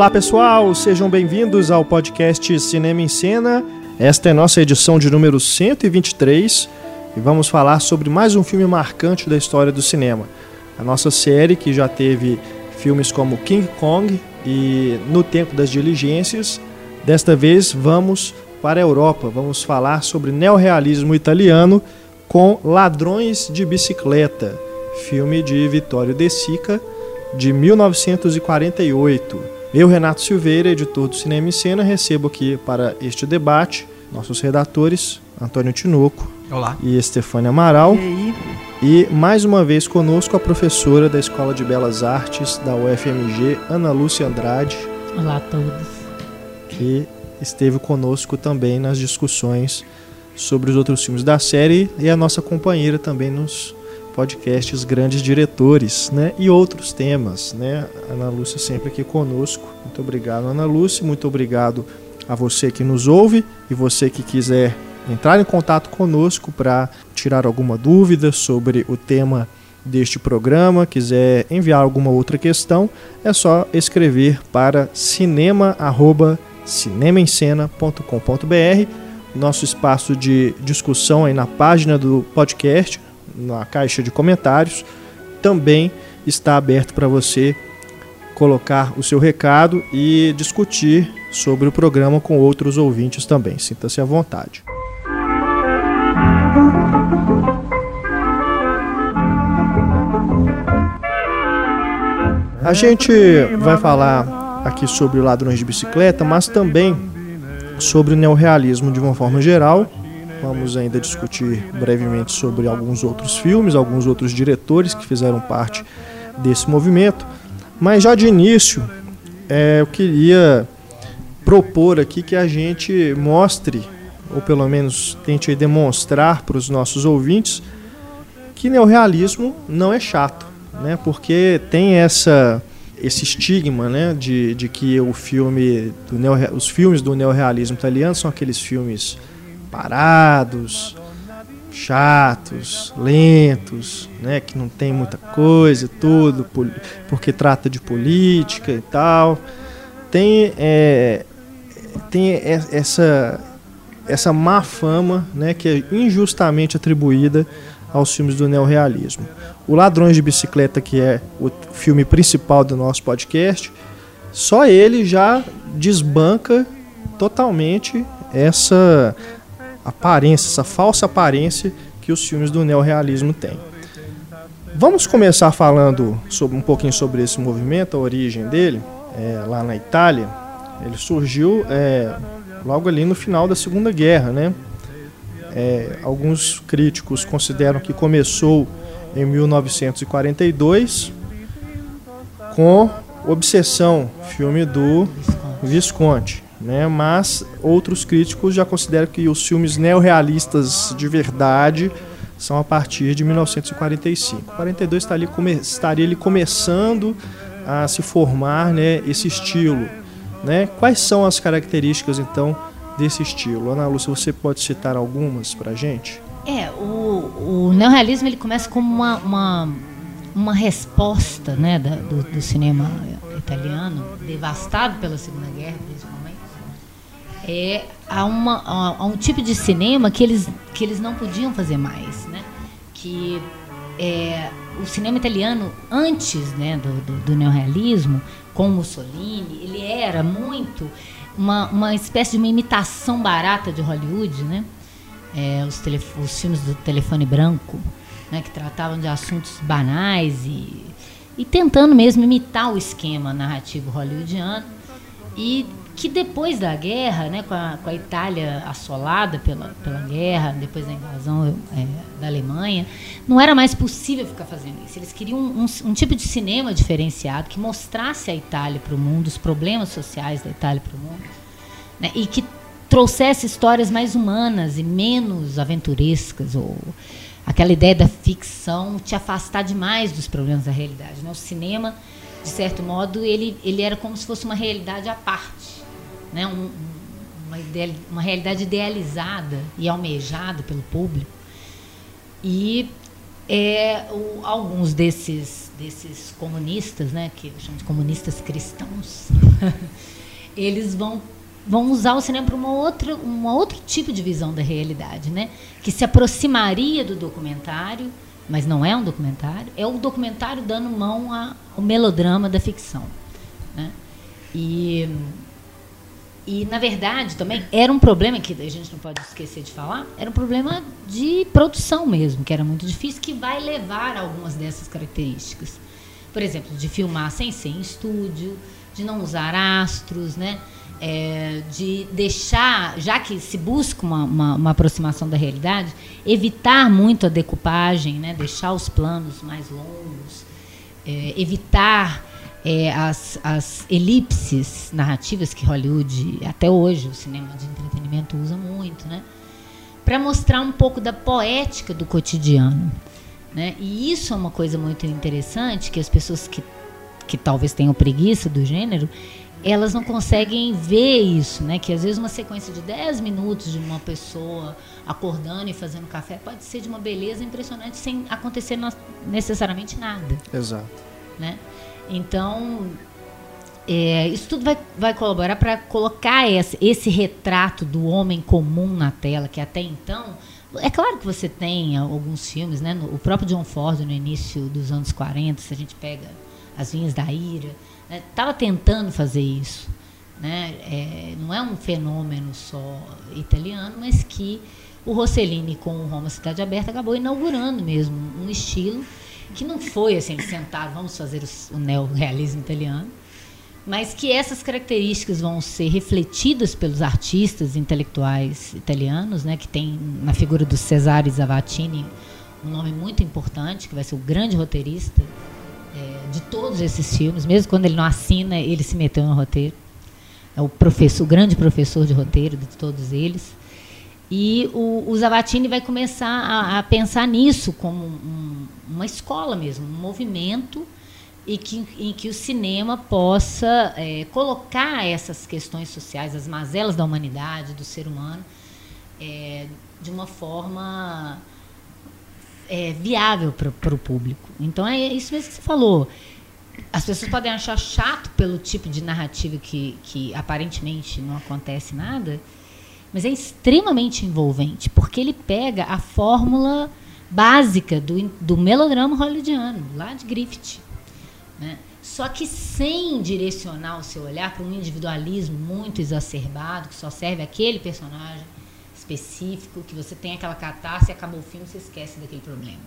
Olá pessoal, sejam bem-vindos ao podcast Cinema em Cena. Esta é nossa edição de número 123 e vamos falar sobre mais um filme marcante da história do cinema. A nossa série que já teve filmes como King Kong e No Tempo das Diligências. Desta vez vamos para a Europa, vamos falar sobre neorrealismo italiano com Ladrões de Bicicleta, filme de Vittorio De Sica de 1948. Eu, Renato Silveira, editor do Cinema em Cena, recebo aqui para este debate nossos redatores, Antônio Tinoco Olá. e Estefânia Amaral. E E mais uma vez conosco a professora da Escola de Belas Artes da UFMG, Ana Lúcia Andrade, Olá a todos. que esteve conosco também nas discussões sobre os outros filmes da série e a nossa companheira também nos podcasts Grandes Diretores, né? E outros temas, né? Ana Lúcia sempre aqui conosco. Muito obrigado, Ana Lúcia. Muito obrigado a você que nos ouve e você que quiser entrar em contato conosco para tirar alguma dúvida sobre o tema deste programa, quiser enviar alguma outra questão, é só escrever para cinema@cinemaencena.com.br, nosso espaço de discussão aí na página do podcast, na caixa de comentários, também está aberto para você colocar o seu recado e discutir sobre o programa com outros ouvintes também. Sinta-se à vontade. A gente vai falar aqui sobre ladrões de bicicleta, mas também sobre o neorrealismo de uma forma geral. Vamos ainda discutir brevemente sobre alguns outros filmes, alguns outros diretores que fizeram parte desse movimento. Mas já de início, é, eu queria propor aqui que a gente mostre, ou pelo menos tente demonstrar para os nossos ouvintes, que neorrealismo não é chato, né? Porque tem essa esse estigma, né, de, de que o filme do neorre, os filmes do neorrealismo italiano são aqueles filmes parados, chatos, lentos, né, que não tem muita coisa, tudo, porque trata de política e tal. Tem é, tem essa essa má fama, né, que é injustamente atribuída aos filmes do neorrealismo. O Ladrões de Bicicleta, que é o filme principal do nosso podcast, só ele já desbanca totalmente essa aparência, essa falsa aparência que os filmes do neorrealismo têm. Vamos começar falando sobre, um pouquinho sobre esse movimento, a origem dele, é, lá na Itália. Ele surgiu é, logo ali no final da Segunda Guerra, né? É, alguns críticos consideram que começou em 1942 com Obsessão, filme do Visconti, né? Mas outros críticos já consideram que os filmes neorrealistas de verdade são a partir de 1945. 42 está ali, estaria ele começando a se formar, né, esse estilo, né? Quais são as características então desse estilo. Ana Lúcia, você pode citar algumas para a gente? É, o, o neorrealismo ele começa como uma, uma, uma resposta né, da, do, do, cinema italiano, devastado pela Segunda Guerra, principalmente, é, a, uma, a, a, um tipo de cinema que eles, que eles não podiam fazer mais. Né? Que é, o cinema italiano, antes né, do, do, do neorrealismo, com Mussolini, ele era muito uma, uma espécie de uma imitação barata de Hollywood, né? É, os, os, filmes do telefone branco, né, que tratavam de assuntos banais e, e tentando mesmo imitar o esquema narrativo hollywoodiano. E que depois da guerra, né, com, a, com a Itália assolada pela, pela guerra, depois da invasão é, da Alemanha, não era mais possível ficar fazendo isso. Eles queriam um, um, um tipo de cinema diferenciado que mostrasse a Itália para o mundo, os problemas sociais da Itália para o mundo, né, e que trouxesse histórias mais humanas e menos aventurescas ou aquela ideia da ficção te afastar demais dos problemas da realidade. Né? O cinema, de certo modo, ele, ele era como se fosse uma realidade à parte, né? Um, uma, ideal, uma realidade idealizada e almejada pelo público. E é, o, alguns desses, desses comunistas, né, que chamam de comunistas cristãos, eles vão vão usar o cinema para uma outra um outro tipo de visão da realidade, né? Que se aproximaria do documentário, mas não é um documentário, é o documentário dando mão ao melodrama da ficção, né? E e, na verdade, também era um problema que a gente não pode esquecer de falar, era um problema de produção mesmo, que era muito difícil, que vai levar a algumas dessas características. Por exemplo, de filmar sem ser em estúdio, de não usar astros, né? É, de deixar, já que se busca uma, uma, uma, aproximação da realidade, evitar muito a decupagem, né? deixar os planos mais longos, é, evitar é, as, as elipses narrativas que Hollywood, até hoje, o cinema de entretenimento usa muito, né? para mostrar um pouco da poética do cotidiano. Né? E isso é uma coisa muito interessante, que as pessoas que, que talvez tenham preguiça do gênero, elas não conseguem ver isso, né? Que às vezes uma sequência de 10 minutos de uma pessoa acordando e fazendo café pode ser de uma beleza impressionante sem acontecer necessariamente nada. Exato. Né? Então, é, isso tudo vai, vai colaborar para colocar esse, esse retrato do homem comum na tela, que até então. É claro que você tem alguns filmes, né? O próprio John Ford, no início dos anos 40, se a gente pega As Vinhas da Ira, estava né, tentando fazer isso. Né? É, não é um fenômeno só italiano, mas que o Rossellini, com o Roma Cidade Aberta, acabou inaugurando mesmo um estilo que não foi assim, sentar, vamos fazer o, neorrealismo italiano, mas que essas características vão ser refletidas pelos artistas intelectuais italianos, né, que tem na figura do Cesare Zavattini um nome muito importante, que vai ser o grande roteirista é, de todos esses filmes, mesmo quando ele não assina, ele se meteu no roteiro. É o professor, o grande professor de roteiro de todos eles. E o, o Zavatini vai começar a, a pensar nisso como um, uma escola mesmo, um movimento e que, em que o cinema possa é, colocar essas questões sociais, as mazelas da humanidade, do ser humano, é, de uma forma é, viável para o público. Então é isso mesmo que você falou. As pessoas podem achar chato pelo tipo de narrativa que, que aparentemente não acontece nada, mas é extremamente envolvente, porque ele pega a fórmula básica do, do melodrama hollywoodiano, lá de Griffith. Né? Só que sem direcionar o seu olhar para um individualismo muito exacerbado, que só serve aquele personagem específico, que você tem aquela catástrofe, acabou o filme, você esquece daquele problema.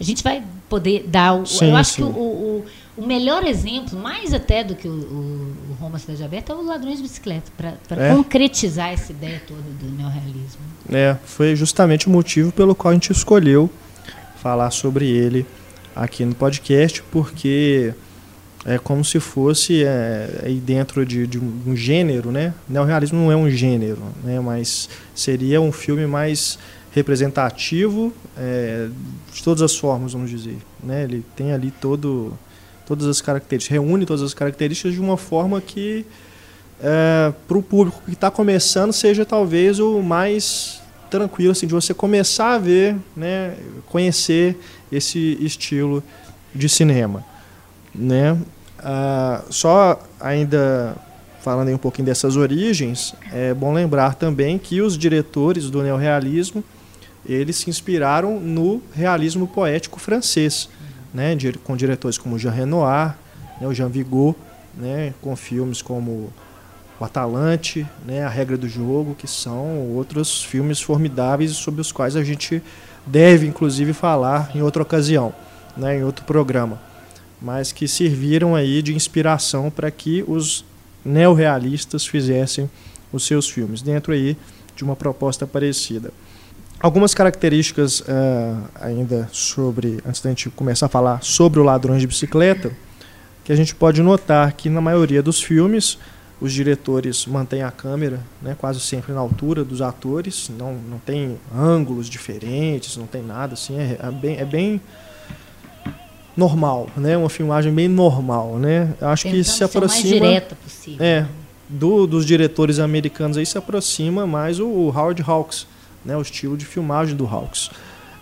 A gente vai poder dar. O, sim, eu acho sim. que o, o, o, melhor exemplo, mais até do que o, o, Roma Cidade Aberta, é o Ladrões de Bicicleta, para é. concretizar essa ideia toda do neorrealismo. É, foi justamente o motivo pelo qual a gente escolheu falar sobre ele aqui no podcast, porque é como se fosse é, aí dentro de, de, um gênero, né? Neorrealismo não é um gênero, né? Mas seria um filme mais representativo é, de todas as formas, vamos dizer. Né? Ele tem ali todo, todas as características, reúne todas as características de uma forma que, é, para o público que está começando, seja talvez o mais tranquilo, assim, de você começar a ver, né, conhecer esse estilo de cinema. Né? Ah, só ainda falando um pouquinho dessas origens, é bom lembrar também que os diretores do neorrealismo eles se inspiraram no realismo poético francês, né, com diretores como Jean Renoir, né, o Jean Vigo, né, com filmes como O Atalante, né, A Regra do Jogo, que são outros filmes formidáveis sobre os quais a gente deve, inclusive, falar em outra ocasião, né, em outro programa, mas que serviram aí de inspiração para que os neorrealistas fizessem os seus filmes, dentro aí de uma proposta parecida. Algumas características uh, ainda sobre, antes da gente começar a falar sobre o Ladrões de Bicicleta, que a gente pode notar que na maioria dos filmes os diretores mantêm a câmera né, quase sempre na altura dos atores, não, não tem ângulos diferentes, não tem nada assim, é, é bem, é bem normal, né, uma filmagem bem normal, né? Acho Tentando que se aproxima mais direta possível. É, do, dos diretores americanos aí se aproxima mais o, o Howard Hawks né, o estilo de filmagem do Hawks.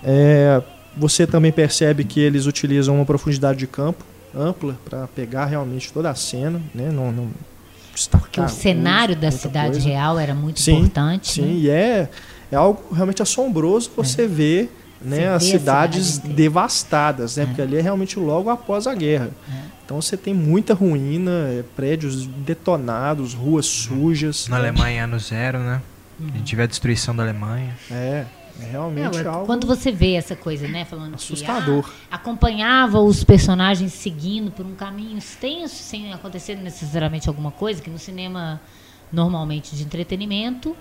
É, você também percebe que eles utilizam uma profundidade de campo ampla para pegar realmente toda a cena, né? Não, não Porque o cenário da cidade coisa. real era muito sim, importante. Sim, né? e é, é algo realmente assombroso você é. ver né, as cidades cidade devastadas, né? É. Porque ali é realmente logo após a guerra. É. Então você tem muita ruína, é, prédios detonados, ruas sujas. Na Alemanha ano zero, né? Uhum. A gente vê a destruição da Alemanha. É. É realmente Não, algo Quando você vê essa coisa, né, falando assustador. que ah, acompanhava os personagens seguindo por um caminho extenso sem acontecer necessariamente alguma coisa, que no cinema normalmente de entretenimento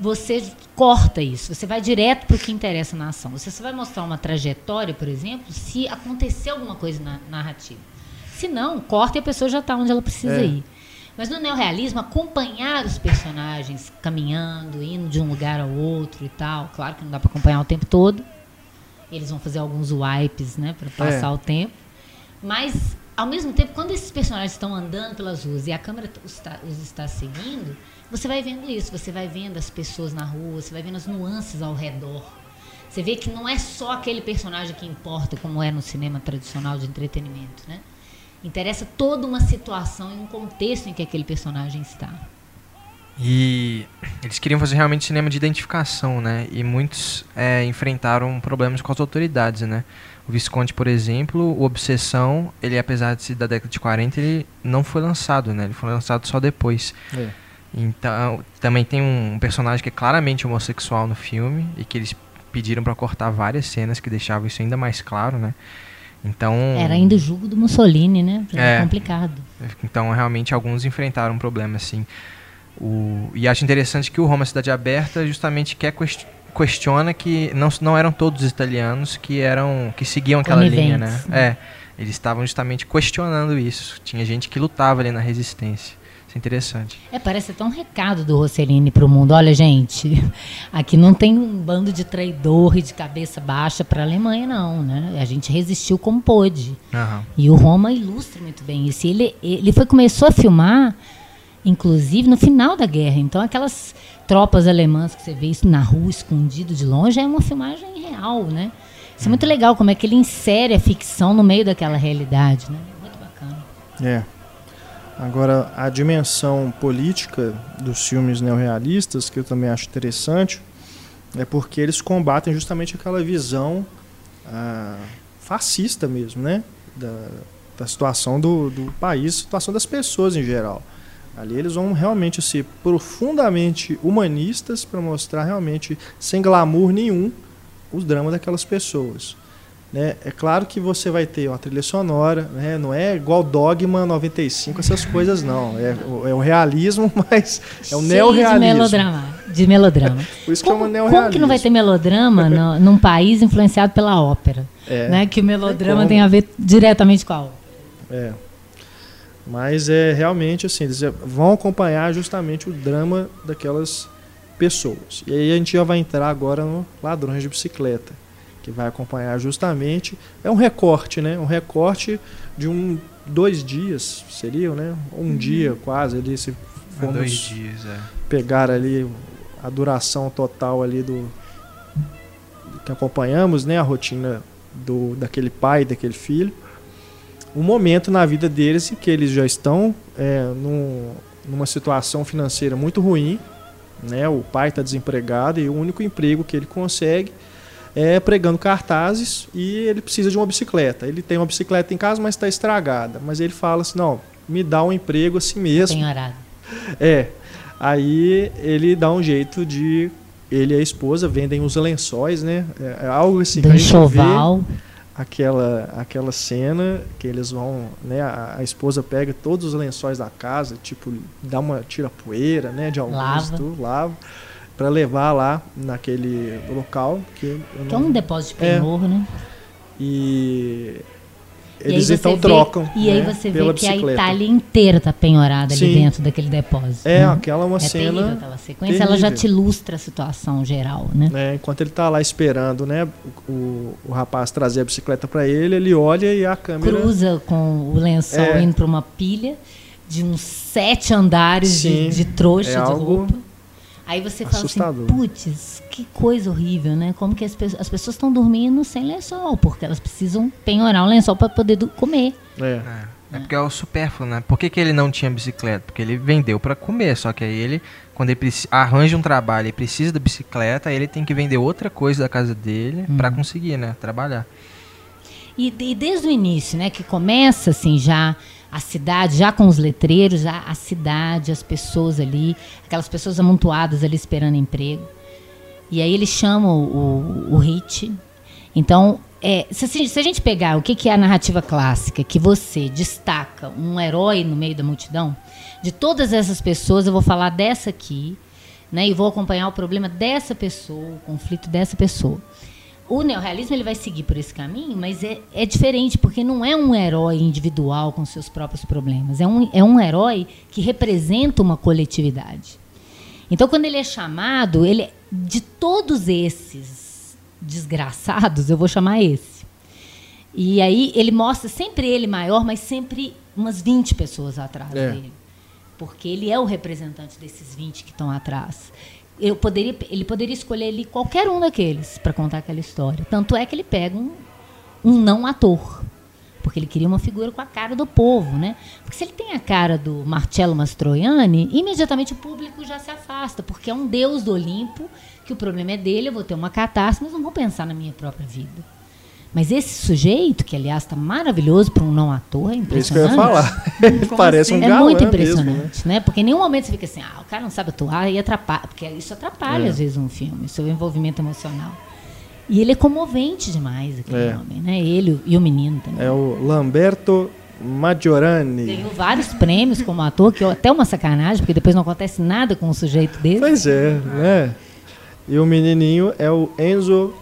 você corta isso, você vai direto para o que interessa na ação. Você só vai mostrar uma trajetória, por exemplo, se acontecer alguma coisa na narrativa. Se não, corta e a pessoa já está onde ela precisa é. ir. Mas no neorrealismo, acompanhar os personagens caminhando, indo de um lugar ao outro e tal. Claro que não dá para acompanhar o tempo todo. Eles vão fazer alguns wipes, né, para passar é. o tempo. Mas, ao mesmo tempo, quando esses personagens estão andando pelas ruas e a câmera os está, os está seguindo, você vai vendo isso. Você vai vendo as pessoas na rua, você vai vendo as nuances ao redor. Você vê que não é só aquele personagem que importa, como é no cinema tradicional de entretenimento, né? Interessa toda uma situação e um contexto em que aquele personagem está. E eles queriam fazer realmente cinema de identificação, né? E muitos é, enfrentaram problemas com as autoridades, né? O Visconde, por exemplo, o Obsessão, ele apesar de ser da década de 40, ele não foi lançado, né? Ele foi lançado só depois. É. Então, também tem um personagem que é claramente homossexual no filme e que eles pediram para cortar várias cenas que deixavam isso ainda mais claro, né? Então era ainda o jugo do Mussolini, né? É, complicado. Então realmente alguns enfrentaram um problema assim. O, e acho interessante que o Roma Cidade Aberta justamente quer quest, questiona que não, não eram todos italianos que eram que seguiam aquela linha, né? né? É, eles estavam justamente questionando isso. Tinha gente que lutava ali na resistência. Isso é interessante. É, parece até um recado do Rossellini para o mundo. Olha, gente, aqui não tem um bando de traidor e de cabeça baixa para a Alemanha, não. Né? A gente resistiu como pôde. Uhum. E o Roma ilustra muito bem isso. Ele, ele foi, começou a filmar, inclusive, no final da guerra. Então, aquelas tropas alemãs que você vê isso na rua, escondido de longe, é uma filmagem real, né? Isso é muito legal, como é que ele insere a ficção no meio daquela realidade, né? Muito bacana. É. Agora, a dimensão política dos filmes neorrealistas, que eu também acho interessante, é porque eles combatem justamente aquela visão ah, fascista mesmo, né? Da, da situação do, do país, situação das pessoas em geral. Ali eles vão realmente ser profundamente humanistas para mostrar realmente, sem glamour nenhum, os dramas daquelas pessoas. Né? É claro que você vai ter uma trilha sonora, né? não é igual Dogma 95, essas coisas não. É, é o realismo, mas é o neorrealismo. De melodrama. De melodrama. Por isso como, que é um neorrealismo. Como que não vai ter melodrama no, num país influenciado pela ópera? É, né? Que o melodrama tem a ver diretamente com a ópera. É. Mas é realmente assim, eles vão acompanhar justamente o drama daquelas pessoas. E aí a gente já vai entrar agora no Ladrões de Bicicleta que vai acompanhar justamente é um recorte, né? Um recorte de um dois dias seriam, né? Um uhum. dia quase ali se formos dois dias, é. pegar ali a duração total ali do, do que acompanhamos, né? A rotina do daquele pai, daquele filho, um momento na vida deles em que eles já estão é, num, numa situação financeira muito ruim, né? O pai está desempregado e o único emprego que ele consegue é, pregando cartazes e ele precisa de uma bicicleta. Ele tem uma bicicleta em casa, mas está estragada. Mas ele fala assim: não, me dá um emprego assim mesmo. Penhorado. É. Aí ele dá um jeito de. Ele e a esposa vendem os lençóis, né? É, é algo assim Do enxoval. Aquela, aquela cena que eles vão, né? A, a, esposa pega todos os lençóis da casa, tipo, dá uma tira poeira, né? De alguns, lava. lava para levar lá naquele local. Que, que é um depósito de penhor, é. né? E eles e então vê, trocam. E né, aí você vê que a Itália inteira está penhorada Sim. ali dentro daquele depósito. É, né? aquela é uma é cena. aquela sequência, terrível. ela já te ilustra a situação geral, né? É, enquanto ele está lá esperando, né, o, o rapaz trazer a bicicleta para ele, ele olha e a câmera. Cruza com o lençol é. indo para uma pilha de uns sete andares Sim, de, de trouxa é de roupa Aí você Assustador. fala assim, putz, que coisa horrível, né? Como que as, pe as pessoas estão dormindo sem lençol, porque elas precisam penhorar um lençol para poder comer. É. é. É porque é o supérfluo, né? Por que, que ele não tinha bicicleta? Porque ele vendeu para comer, só que aí ele, quando ele arranja um trabalho e precisa da bicicleta, aí ele tem que vender outra coisa da casa dele hum. para conseguir, né? Trabalhar. E, e, desde o início, né? Que começa assim já a cidade, já com os letreiros, já a cidade, as pessoas ali, aquelas pessoas amontoadas ali esperando emprego. E aí eles chamam o, o, o hit. Então, é, se, se, a gente pegar o que, que é a narrativa clássica, que você destaca um herói no meio da multidão, de todas essas pessoas, eu vou falar dessa aqui, né, e vou acompanhar o problema dessa pessoa, o conflito dessa pessoa o neorrealismo ele vai seguir por esse caminho, mas é, é diferente, porque não é um herói individual com seus próprios problemas. É um, é um herói que representa uma coletividade. Então, quando ele é chamado, ele de todos esses desgraçados, eu vou chamar esse. E aí ele mostra sempre ele maior, mas sempre umas 20 pessoas atrás é. dele. Porque ele é o representante desses 20 que estão atrás eu poderia, ele poderia escolher ali qualquer um daqueles para contar aquela história. Tanto é que ele pega um, um não ator, porque ele queria uma figura com a cara do povo, né? Porque se ele tem a cara do Marcello Mastroianni, imediatamente o público já se afasta, porque é um deus do Olimpo, que o problema é dele, eu vou ter uma catástrofe, mas não vou pensar na minha própria vida. Mas esse sujeito, que aliás está maravilhoso para um não ator, é impressionante. É isso que eu ia falar. Ele parece assim? um É muito impressionante, mesmo, né? né? Porque em nenhum momento você fica assim, ah, o cara não sabe atuar e atrapalha. Porque isso atrapalha, é. às vezes, um filme, o seu envolvimento emocional. E ele é comovente demais, aquele é. homem, né? Ele e o menino também. É o Lamberto Maggiorani. Ganhou vários prêmios como ator, que é até uma sacanagem, porque depois não acontece nada com um sujeito desse. Pois é, né? E o menininho é o Enzo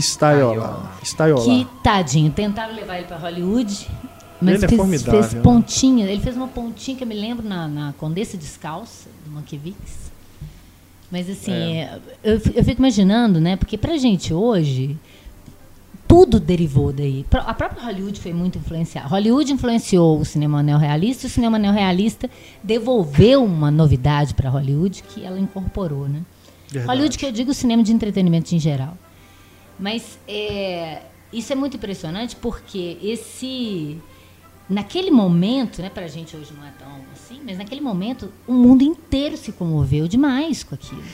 Staiola. Staiola. Que tadinho, tentaram levar ele para Hollywood, mas ele é fez, é fez pontinha. Ele fez uma pontinha que eu me lembro na, na Condessa Descalça, do Mankiewicz. Mas assim, é. eu, eu fico imaginando, né? Porque pra gente hoje, tudo derivou daí. A própria Hollywood foi muito influenciada. Hollywood influenciou o cinema neorrealista e o cinema neorrealista devolveu uma novidade para Hollywood que ela incorporou, né? Verdade. Hollywood que eu digo o cinema de entretenimento em geral. Mas é, isso é muito impressionante porque esse. Naquele momento, né, pra gente hoje não é tão assim, mas naquele momento o mundo inteiro se comoveu demais com aquilo.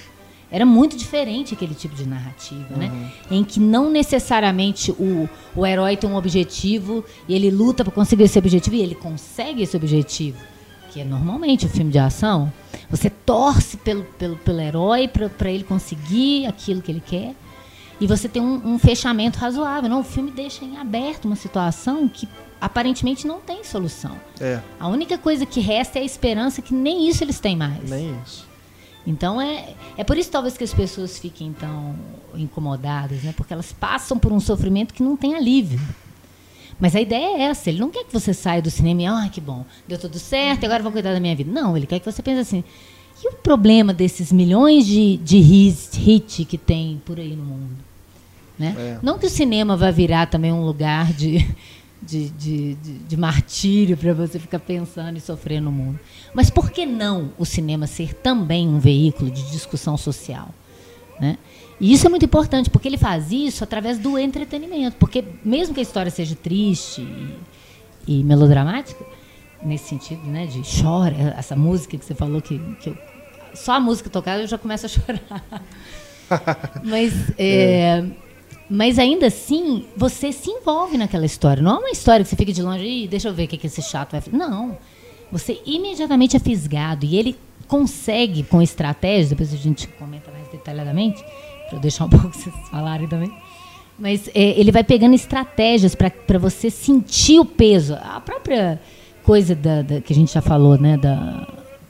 Era muito diferente aquele tipo de narrativa, né? uhum. né? Em que não necessariamente o, o herói tem um objetivo e ele luta para conseguir esse objetivo e ele consegue esse objetivo, que é normalmente o filme de ação. Você torce pelo, pelo, pelo herói para ele conseguir aquilo que ele quer e você tem um, um, fechamento razoável. Não, o filme deixa em aberto uma situação que aparentemente não tem solução. É. A única coisa que resta é a esperança que nem isso eles têm mais. Nem isso. Então é, é por isso talvez que as pessoas fiquem tão incomodadas, né? Porque elas passam por um sofrimento que não tem alívio. Mas a ideia é essa. Ele não quer que você saia do cinema e, ah, que bom, deu tudo certo, agora vou cuidar da minha vida. Não, ele quer que você pense assim. E o problema desses milhões de, de hits, hit que tem por aí no mundo? Né? É. Não que o cinema vai virar também um lugar de, de, de, de, de martírio para você ficar pensando e sofrendo no mundo. Mas por que não o cinema ser também um veículo de discussão social? Né? E isso é muito importante, porque ele faz isso através do entretenimento. Porque mesmo que a história seja triste e, e melodramática, nesse sentido, né, de chora, essa música que você falou que, que eu, só a música tocada eu já começo a chorar. Mas é, é mas ainda assim, você se envolve naquela história. Não é uma história que você fica de longe e deixa eu ver o que, que esse chato vai fazer. Não. Você imediatamente é fisgado. E ele consegue, com estratégia, depois a gente comenta mais detalhadamente, para eu deixar um pouco vocês falarem também. Mas é, ele vai pegando estratégias para você sentir o peso. A própria coisa da, da, que a gente já falou, né, da,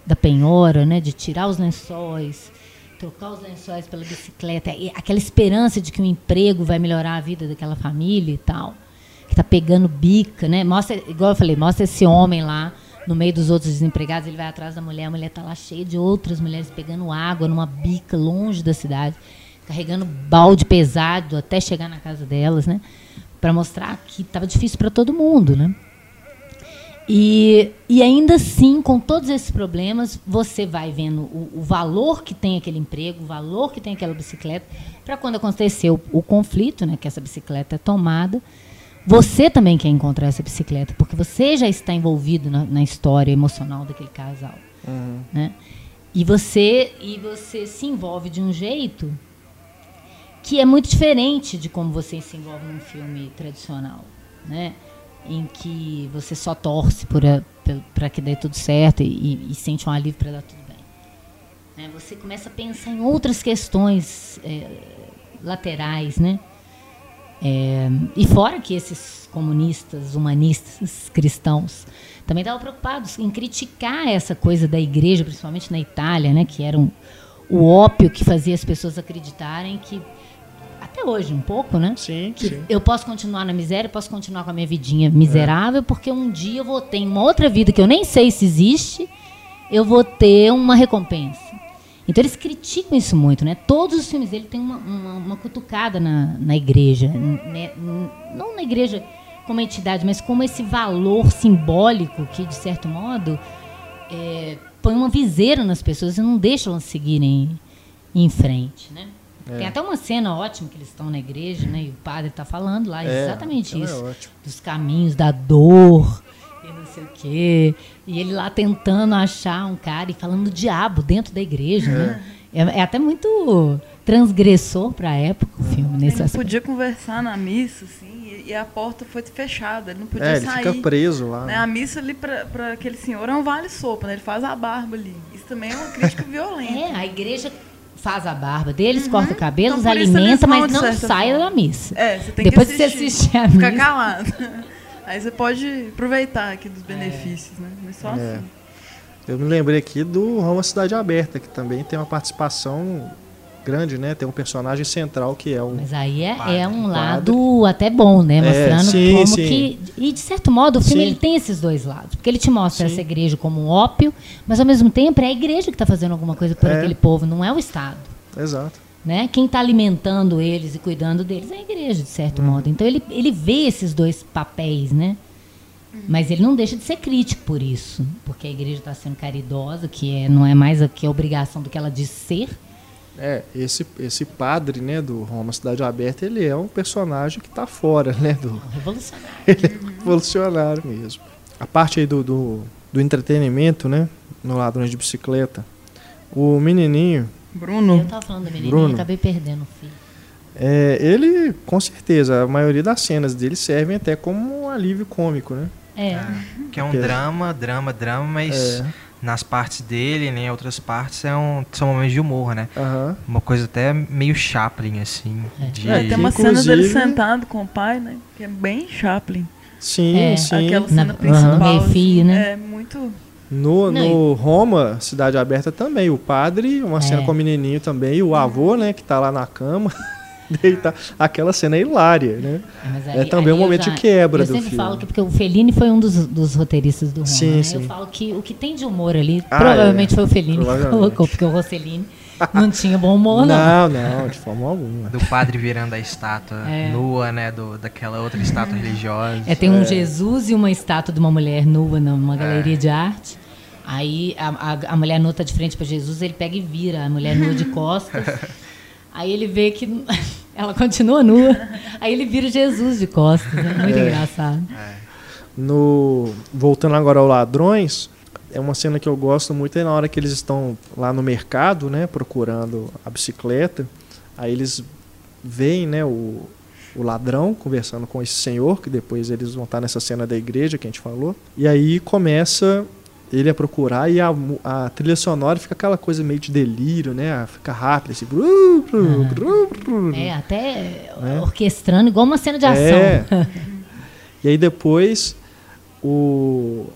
da penhora, né, de tirar os lençóis, trocar os lençóis pela bicicleta, aquela esperança de que o emprego vai melhorar a vida daquela família e tal, que está pegando bica, né? Mostra, igual eu falei, mostra esse homem lá no meio dos outros desempregados, ele vai atrás da mulher, a mulher está lá cheia de outras mulheres pegando água numa bica longe da cidade, carregando balde pesado até chegar na casa delas, né? Para mostrar que estava difícil para todo mundo, né? E, e ainda assim, com todos esses problemas, você vai vendo o, o valor que tem aquele emprego, o valor que tem aquela bicicleta, para quando acontecer o, o, conflito, né, que essa bicicleta é tomada, você também quer encontrar essa bicicleta, porque você já está envolvido na, na história emocional daquele casal. Uhum. Né? E, você, e você se envolve de um jeito que é muito diferente de como você se envolve num filme tradicional. Né? Em que você só torce para que dê tudo certo e, e sente um alívio para dar tudo bem. Né? Você começa a pensar em outras questões é, laterais, né? É, e fora que esses comunistas, humanistas, cristãos, também estavam preocupados em criticar essa coisa da igreja, principalmente na Itália, né, que era um, o ópio que fazia as pessoas acreditarem que até hoje um pouco, né? Sim, que sim. Eu posso continuar na miséria, posso continuar com a minha vidinha miserável, é. porque um dia eu vou ter uma outra vida que eu nem sei se existe, eu vou ter uma recompensa. Então eles criticam isso muito, né? Todos os filmes dele têm uma, uma, uma cutucada na, na igreja, né? não na igreja como entidade, mas como esse valor simbólico que, de certo modo, é, põe uma viseira nas pessoas e não deixa elas seguirem em frente, né? É. Tem até uma cena ótima que eles estão na igreja, né? E o padre está falando lá é, exatamente é isso. É dos caminhos da dor e não sei o quê. E ele lá tentando achar um cara e falando do diabo dentro da igreja, né? É, é até muito transgressor para a época o filme. Nesse ele não podia conversar na missa, assim, e a porta foi fechada. Ele não podia é, sair. Ele fica preso lá. Né? A missa ali para aquele senhor é um vale-sopa, né? Ele faz a barba ali. Isso também é uma crítica violenta. É, a igreja faz a barba deles, uhum. corta o cabelo, então, alimenta, mas não sai da missa. É, você tem Depois que assistir, você assistir a missa. Ficar calado. Aí você pode aproveitar aqui dos benefícios, é. né? Mas só é. assim. Eu me lembrei aqui do Roma Cidade Aberta, que também tem uma participação grande, né? Tem um personagem central que é um. Mas aí é, é um lado até bom, né? É, Mostrando é, sim, como sim. que. E de certo modo o filme ele tem esses dois lados. Porque ele te mostra sim. essa igreja como um ópio, mas ao mesmo tempo é a igreja que está fazendo alguma coisa por é. aquele povo, não é o Estado. Exato. Né? Quem está alimentando eles e cuidando deles é a igreja, de certo hum. modo. Então ele, ele vê esses dois papéis, né? Mas ele não deixa de ser crítico por isso, porque a igreja está sendo caridosa, que é, não é mais a, que a obrigação do que ela diz ser, é, esse, esse padre, né, do Roma Cidade Aberta, ele é um personagem que está fora, né, do... Revolucionário. ele é revolucionário mesmo. A parte aí do, do, do entretenimento, né, no Ladrões de Bicicleta, o menininho... Bruno. Eu estava falando do menininho, Bruno, acabei perdendo o filho. É, ele, com certeza, a maioria das cenas dele servem até como um alívio cômico, né? É. Que é um drama, drama, drama, mas... É nas partes dele, nem né, outras partes, é um, são momentos de humor, né? Uhum. Uma coisa até meio Chaplin, assim. É. De... É, tem uma Inclusive... cena dele sentado com o pai, né? Que é bem Chaplin. Sim, é. sim. Aquela cena Na, principal. Fio, assim, né? É muito... No, no Roma, Cidade Aberta também, o padre, uma cena é. com o menininho também, e o avô, né, que tá lá na cama. deitar. Aquela cena é hilária, né? É, aí, é também um momento já, de quebra do filme. Eu sempre falo que porque o Fellini foi um dos, dos roteiristas do Roma, sim, né? sim. Eu falo que o que tem de humor ali, ah, provavelmente é. foi o Fellini que colocou, porque o Rossellini não tinha bom humor, não. Não, não, de forma alguma. Do padre virando a estátua é. nua, né? Do, daquela outra estátua religiosa. É, tem um é. Jesus e uma estátua de uma mulher nua numa galeria é. de arte. Aí a, a, a mulher nua tá de frente para Jesus, ele pega e vira a mulher nua de costas. Aí ele vê que ela continua nua. Aí ele vira Jesus de costas. É muito é. engraçado. É. No, voltando agora ao Ladrões, é uma cena que eu gosto muito é na hora que eles estão lá no mercado, né, procurando a bicicleta. Aí eles veem, né, o, o ladrão conversando com esse senhor, que depois eles vão estar nessa cena da igreja que a gente falou. E aí começa ele a procurar e a, a trilha sonora fica aquela coisa meio de delírio, né? Fica rápido, assim. Uhum. É, até né? orquestrando, igual uma cena de ação. É. e aí depois o,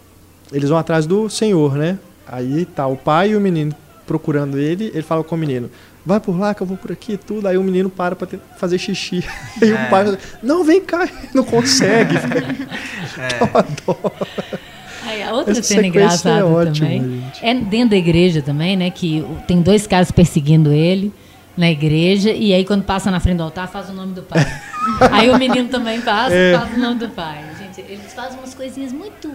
eles vão atrás do senhor, né? Aí tá o pai e o menino procurando ele, ele fala com o menino, vai por lá que eu vou por aqui tudo. Aí o menino para pra fazer xixi. Aí é. o pai fala, não, vem cá, não consegue. é. Eu adoro. A outra Essa cena é engraçada é ótimo, também gente. é dentro da igreja também, né? Que tem dois caras perseguindo ele na igreja e aí quando passa na frente do altar faz o nome do pai. aí o menino também passa é. faz o nome do pai. Gente, eles fazem umas coisinhas muito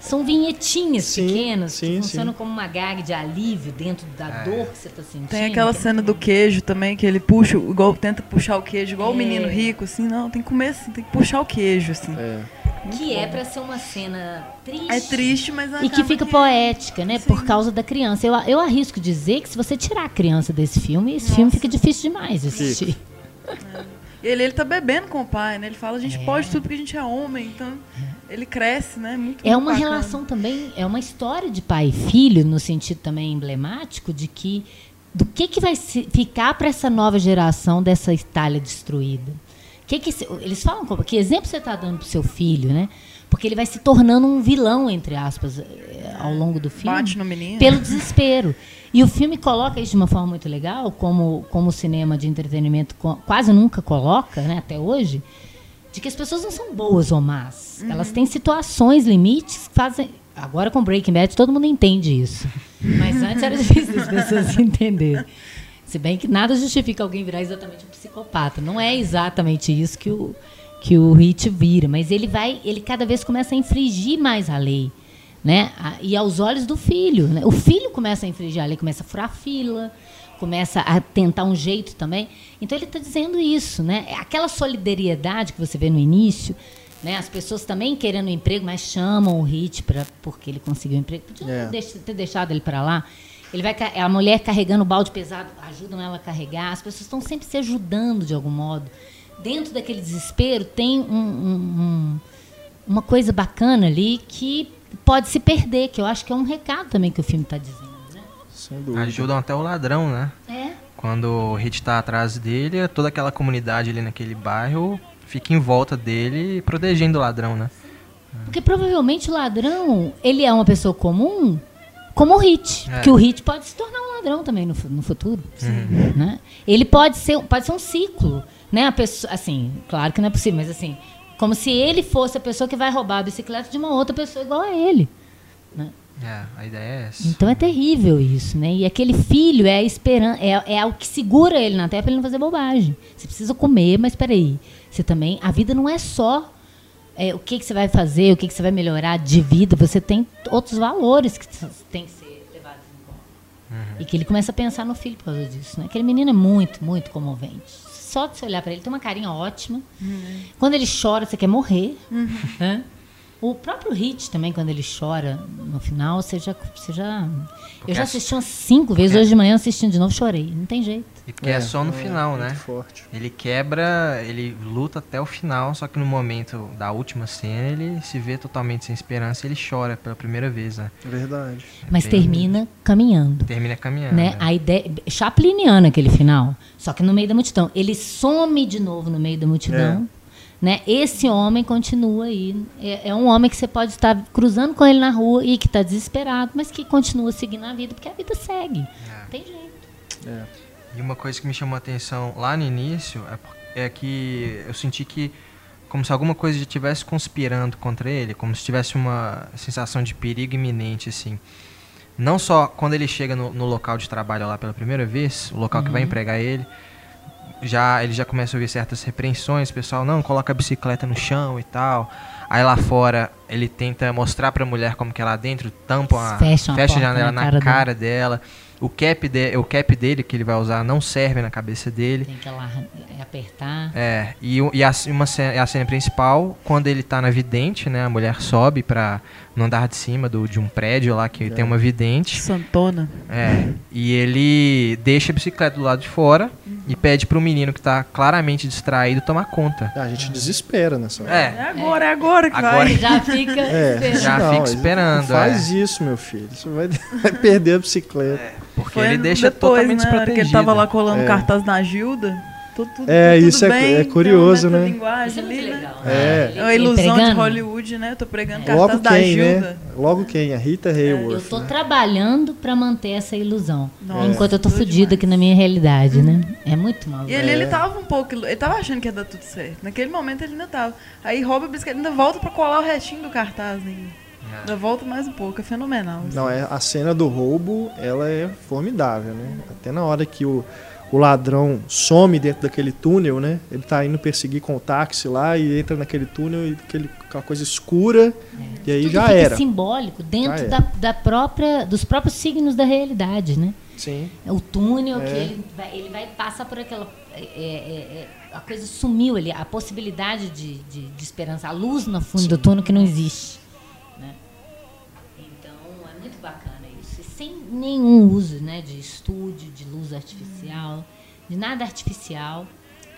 São vinhetinhas Sim, pequenas sim, que funcionam sim. como uma gag de alívio dentro da É. dor que você está sentindo. Tem aquela cena do queijo também, que ele puxa, igual, tenta puxar o queijo, igual o É. menino rico, assim, não, tem que comer assim, tem que puxar o queijo, assim. É. Que é para ser uma cena triste. É triste, mas E que fica poética, né? Sim. Por causa da criança. Eu, eu arrisco dizer que se você tirar a criança desse filme, esse filme fica difícil demais de assistir. E ele, ele tá bebendo com o pai, né? Ele fala, a gente É. pode tudo porque a gente é homem, então ele cresce, né? Muito, É muito uma bacana. relação também, é uma história de pai e filho, no sentido também emblemático de que do que, que vai se- ficar para essa nova geração dessa Itália destruída. Que que eles falam como, que exemplo você está dando para seu filho, né? Porque ele vai se tornando um vilão entre aspas eh, ao longo do filme. Bate no menino. Pelo desespero. E o filme coloca isso de uma forma muito legal, como, como o cinema de entretenimento quase nunca coloca, né, até hoje, de que as pessoas não são boas ou más. Elas têm situações, limites fazem. Agora com Breaking Bad todo mundo entende isso. Mas antes era difícil as pessoas entenderem. Se bem que nada justifica alguém virar exatamente um psicopata. Não é exatamente isso que o, que o Hit vira. Mas ele vai, ele cada vez começa a infringir mais a lei. Né? A- E aos olhos do filho. né? O filho começa a infringir a lei, começa a furar fila, começa a tentar um jeito também. Então ele está dizendo isso. Né? É Aquela solidariedade que você vê no início. Né? As pessoas também querendo emprego, mas chamam o Hit pra, porque ele conseguiu um emprego. Podia É. ter deixado ele para lá. Ele vai, a mulher carregando o balde pesado, ajudam ela a carregar. As pessoas estão sempre se ajudando de algum modo. Dentro daquele desespero tem um- um- um- uma coisa bacana ali que pode se perder, que eu acho que é um recado também que o filme está dizendo. Né? Sem dúvida. Ajudam até o ladrão, né? É. Quando o Hit tá atrás dele, toda aquela comunidade ali naquele bairro fica em volta dele, protegendo o ladrão, né? Porque provavelmente o ladrão, ele é uma pessoa comum, como o Hit. É. Que o Hit pode se tornar um ladrão também no, no futuro. Né? Ele pode ser, pode ser um ciclo. Né? A pessoa, assim, claro que não é possível, mas assim, como se ele fosse a pessoa que vai roubar a bicicleta de uma outra pessoa igual a ele. Né? É, a ideia é essa. Então é terrível isso, né? E aquele filho é a esperança, é, é o que segura ele na terra para ele não fazer bobagem. Você precisa comer, mas peraí, você também, a vida não é só é, o que, que você vai fazer, o que, que você vai melhorar de vida, você tem outros valores que tem que ser levados em conta. E que ele começa a pensar no filho por causa disso, né? Aquele menino é muito, muito comovente. Só de você olhar para ele, tem uma carinha ótima. Quando ele chora, você quer morrer. né? O próprio Hit também, quando ele chora no final, você já. Você já eu já é- assisti umas cinco vezes, hoje de manhã assistindo de novo, chorei. Não tem jeito. E porque é, só no final, né? Muito forte. Ele quebra, ele luta até o final, só que no momento da última cena ele se vê totalmente sem esperança e ele chora pela primeira vez, né? Verdade. Mas bem- termina caminhando. Termina caminhando. Né? né? A ideia. Chapliniana aquele final. Só que no meio da multidão. Ele some de novo no meio da multidão. Né? Esse homem continua aí. É, é um homem que você pode estar cruzando com ele na rua e que está desesperado, mas que continua seguindo a vida, porque a vida segue. Não tem jeito. É. E uma coisa que me chamou a atenção lá no início é, é que eu senti que como se alguma coisa estivesse conspirando contra ele, como se tivesse uma sensação de perigo iminente, assim. Não só quando ele chega no, no local de trabalho lá pela primeira vez, o local que vai empregar ele, já ele já começa a ouvir certas repreensões, o pessoal não coloca a bicicleta no chão e tal. Aí lá fora ele tenta mostrar pra mulher como que é lá dentro, tampa a, Fecham a fecha a janela na na cara cara, dela. O cap, de, o cap dele que ele vai usar não serve na cabeça dele. Tem que lá apertar. É, e, e a, uma cena, a cena principal, quando ele tá na vidente, né? A mulher sobe pra, no andar de cima do, de um prédio lá que tem uma vidente. Santona. É, e ele deixa a bicicleta do lado de fora e pede pro menino que tá claramente distraído tomar conta. A gente desespera nessa hora. É É, agora, é agora que Agora- vai. Já fica. É, esperando. Já fica esperando, Não faz é. isso, meu filho. Você vai, vai perder a bicicleta. porque Foi ele deixa depois, totalmente né, na hora desprotegido. que ele tava lá colando É. cartaz na Gilda. Tudo, tudo, É, tudo isso é- bem, é uma curioso, né? metalinguagem Isso é né? legal. É. Ele- É a ele ilusão de. Hollywood, né? Eu tô pregando Logo cartaz da quem, né? Logo quem? A Rita Eu Hayworth. tô né? trabalhando pra manter essa ilusão. Nossa, enquanto eu tô demais. aqui na minha realidade, né? É muito mal. E ele, É. ele tava um pouco. Ele tava achando que ia dar tudo certo. Naquele momento ele ainda tava. Aí rouba a bicicleta, ainda volta pra colar o restinho do cartaz ainda. Ainda volta mais um pouco, é fenomenal. assim. Não, é, a cena do roubo, ela é formidável, né? Até na hora que o, o ladrão some dentro daquele túnel, né? Ele tá indo perseguir com o táxi lá e entra naquele túnel e aquele, aquela coisa escura É. e aí Tudo já era. simbólico dentro da, da própria, dos próprios signos da realidade, né? Sim. O túnel É. que ele vai, ele vai passar por aquela. é, é, é, a coisa sumiu ali, a possibilidade de, de, de esperança, a luz no fundo do túnel que não existe. Sem nenhum uso né, de estúdio, de luz artificial, de nada artificial,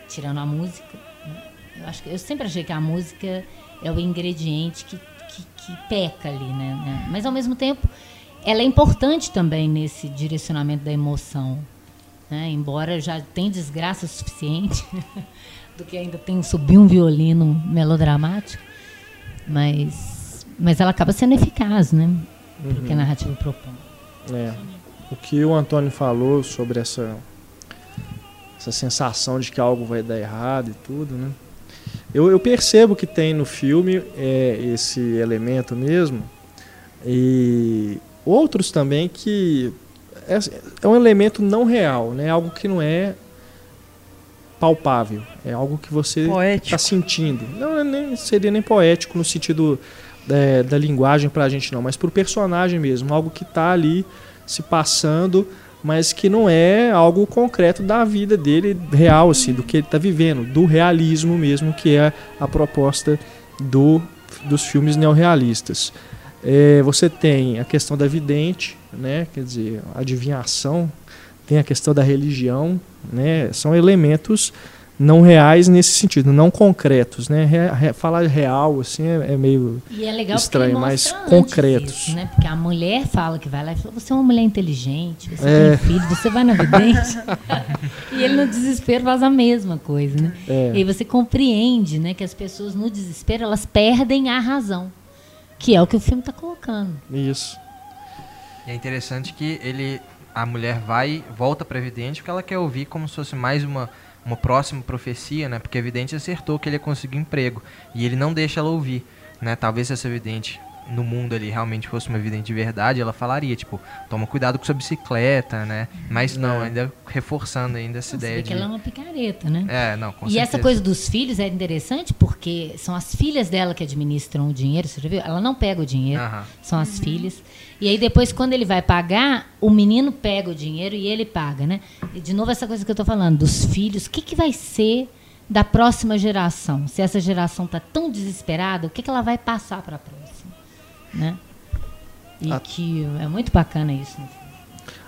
tirando a música. né? Eu, acho que, eu sempre achei que a música é o ingrediente que, que, que peca ali, né, né? Mas ao mesmo tempo ela é importante também nesse direcionamento da emoção. né? Embora já tenha desgraça suficiente do que ainda tem subir um violino melodramático, mas, mas ela acaba sendo eficaz, né? Porque a narrativa propõe. É. O que o Antônio falou sobre essa essa sensação de que algo vai dar errado e tudo, né? Eu, eu percebo que tem no filme é, esse elemento mesmo e outros também que é, é um elemento não real, né? Algo que não é palpável, é algo que você está sentindo. Não nem, seria nem poético no sentido é, da linguagem pra gente não, mas pro personagem mesmo, algo que tá ali se passando, mas que não é algo concreto da vida dele real assim, do que ele tá vivendo, do realismo mesmo, que é a proposta do dos filmes neorrealistas. É, você tem a questão da vidente, né? Quer dizer, a adivinhação, tem a questão da religião, né? São elementos não reais nesse sentido, não concretos, né? Re- re- falar real assim é, é meio E é legal Estranho, mas concretos. isso, né? Porque a mulher fala que vai lá e fala, você é uma mulher inteligente, você É. tem filho, você vai na vidente. e ele no desespero faz a mesma coisa, né? É. E aí você compreende, né, que as pessoas no desespero elas perdem a razão, que é o que o filme está colocando. isso. E é interessante que ele, a mulher vai, volta para Evidente porque ela quer ouvir como se fosse mais uma, uma próxima profecia, né? Porque a Evidente acertou que ele ia conseguir emprego e ele não deixa ela ouvir, né? Talvez se essa Evidente no mundo ali realmente fosse uma vidente de verdade, ela falaria, tipo, toma cuidado com sua bicicleta, né? Mas não, É. ainda reforçando ainda essa Você ideia vê de... que ela é uma picareta, né? É, não, com e certeza. essa coisa dos filhos é interessante porque são as filhas dela que administram o dinheiro, você já viu? Ela não pega o dinheiro, são as filhas. E aí depois, quando ele vai pagar, o menino pega o dinheiro e ele paga, né? E de novo essa coisa que eu estou falando, dos filhos, o que, que vai ser da próxima geração? Se essa geração está tão desesperada, o que, que ela vai passar para a próxima? Né? E A- que é muito bacana isso. no filme.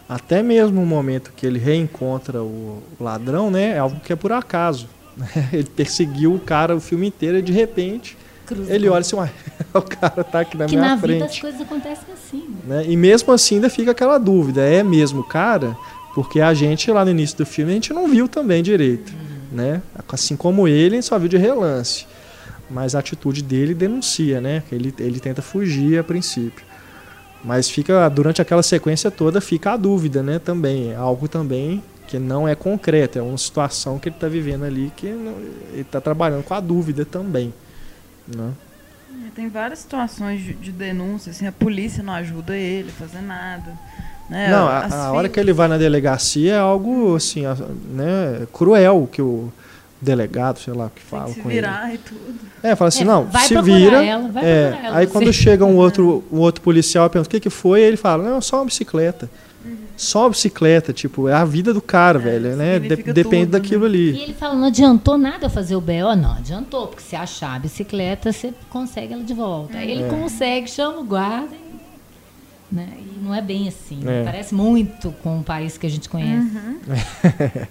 Até mesmo o momento que ele reencontra o ladrão, né? É algo que é por acaso. Ele perseguiu o cara o filme inteiro e de repente Cruz ele olha assim, o cara tá aqui na que minha na vida as frente. coisas acontecem assim. né? né? E mesmo assim ainda fica aquela dúvida, é mesmo o cara? Porque a gente lá no início do filme a gente não viu também direito, né? Assim como ele, a gente só viu de relance. Mas a atitude dele denuncia, né? Ele, ele tenta fugir a princípio. Mas fica durante aquela sequência toda fica a dúvida, né? Também é algo também que não é concreto, é uma situação que ele está vivendo ali que não- ele está trabalhando com a dúvida também, né? É, Tem várias situações de, de denúncia, assim, a polícia não ajuda ele a fazer nada. Né? Não, a, a hora que ele vai na delegacia é algo assim, a- né, cruel que o delegado, sei lá, que tem fala que se com ele. virar e tudo. É, fala assim, É, não, vai se vira. ela, vai é, ela, aí você. quando chega um outro, um outro policial e pergunta o que, que foi, ele fala, não, só uma bicicleta. Só uma bicicleta, tipo, é a vida do cara, velho, né? De- depende tudo, daquilo E ali. ele fala, não adiantou nada fazer o BO? Não, adiantou, porque se achar a bicicleta, você consegue ela de volta. Aí ele É. consegue, chama o guarda. E, né? e não é bem assim. É. Parece muito com o país que a gente conhece.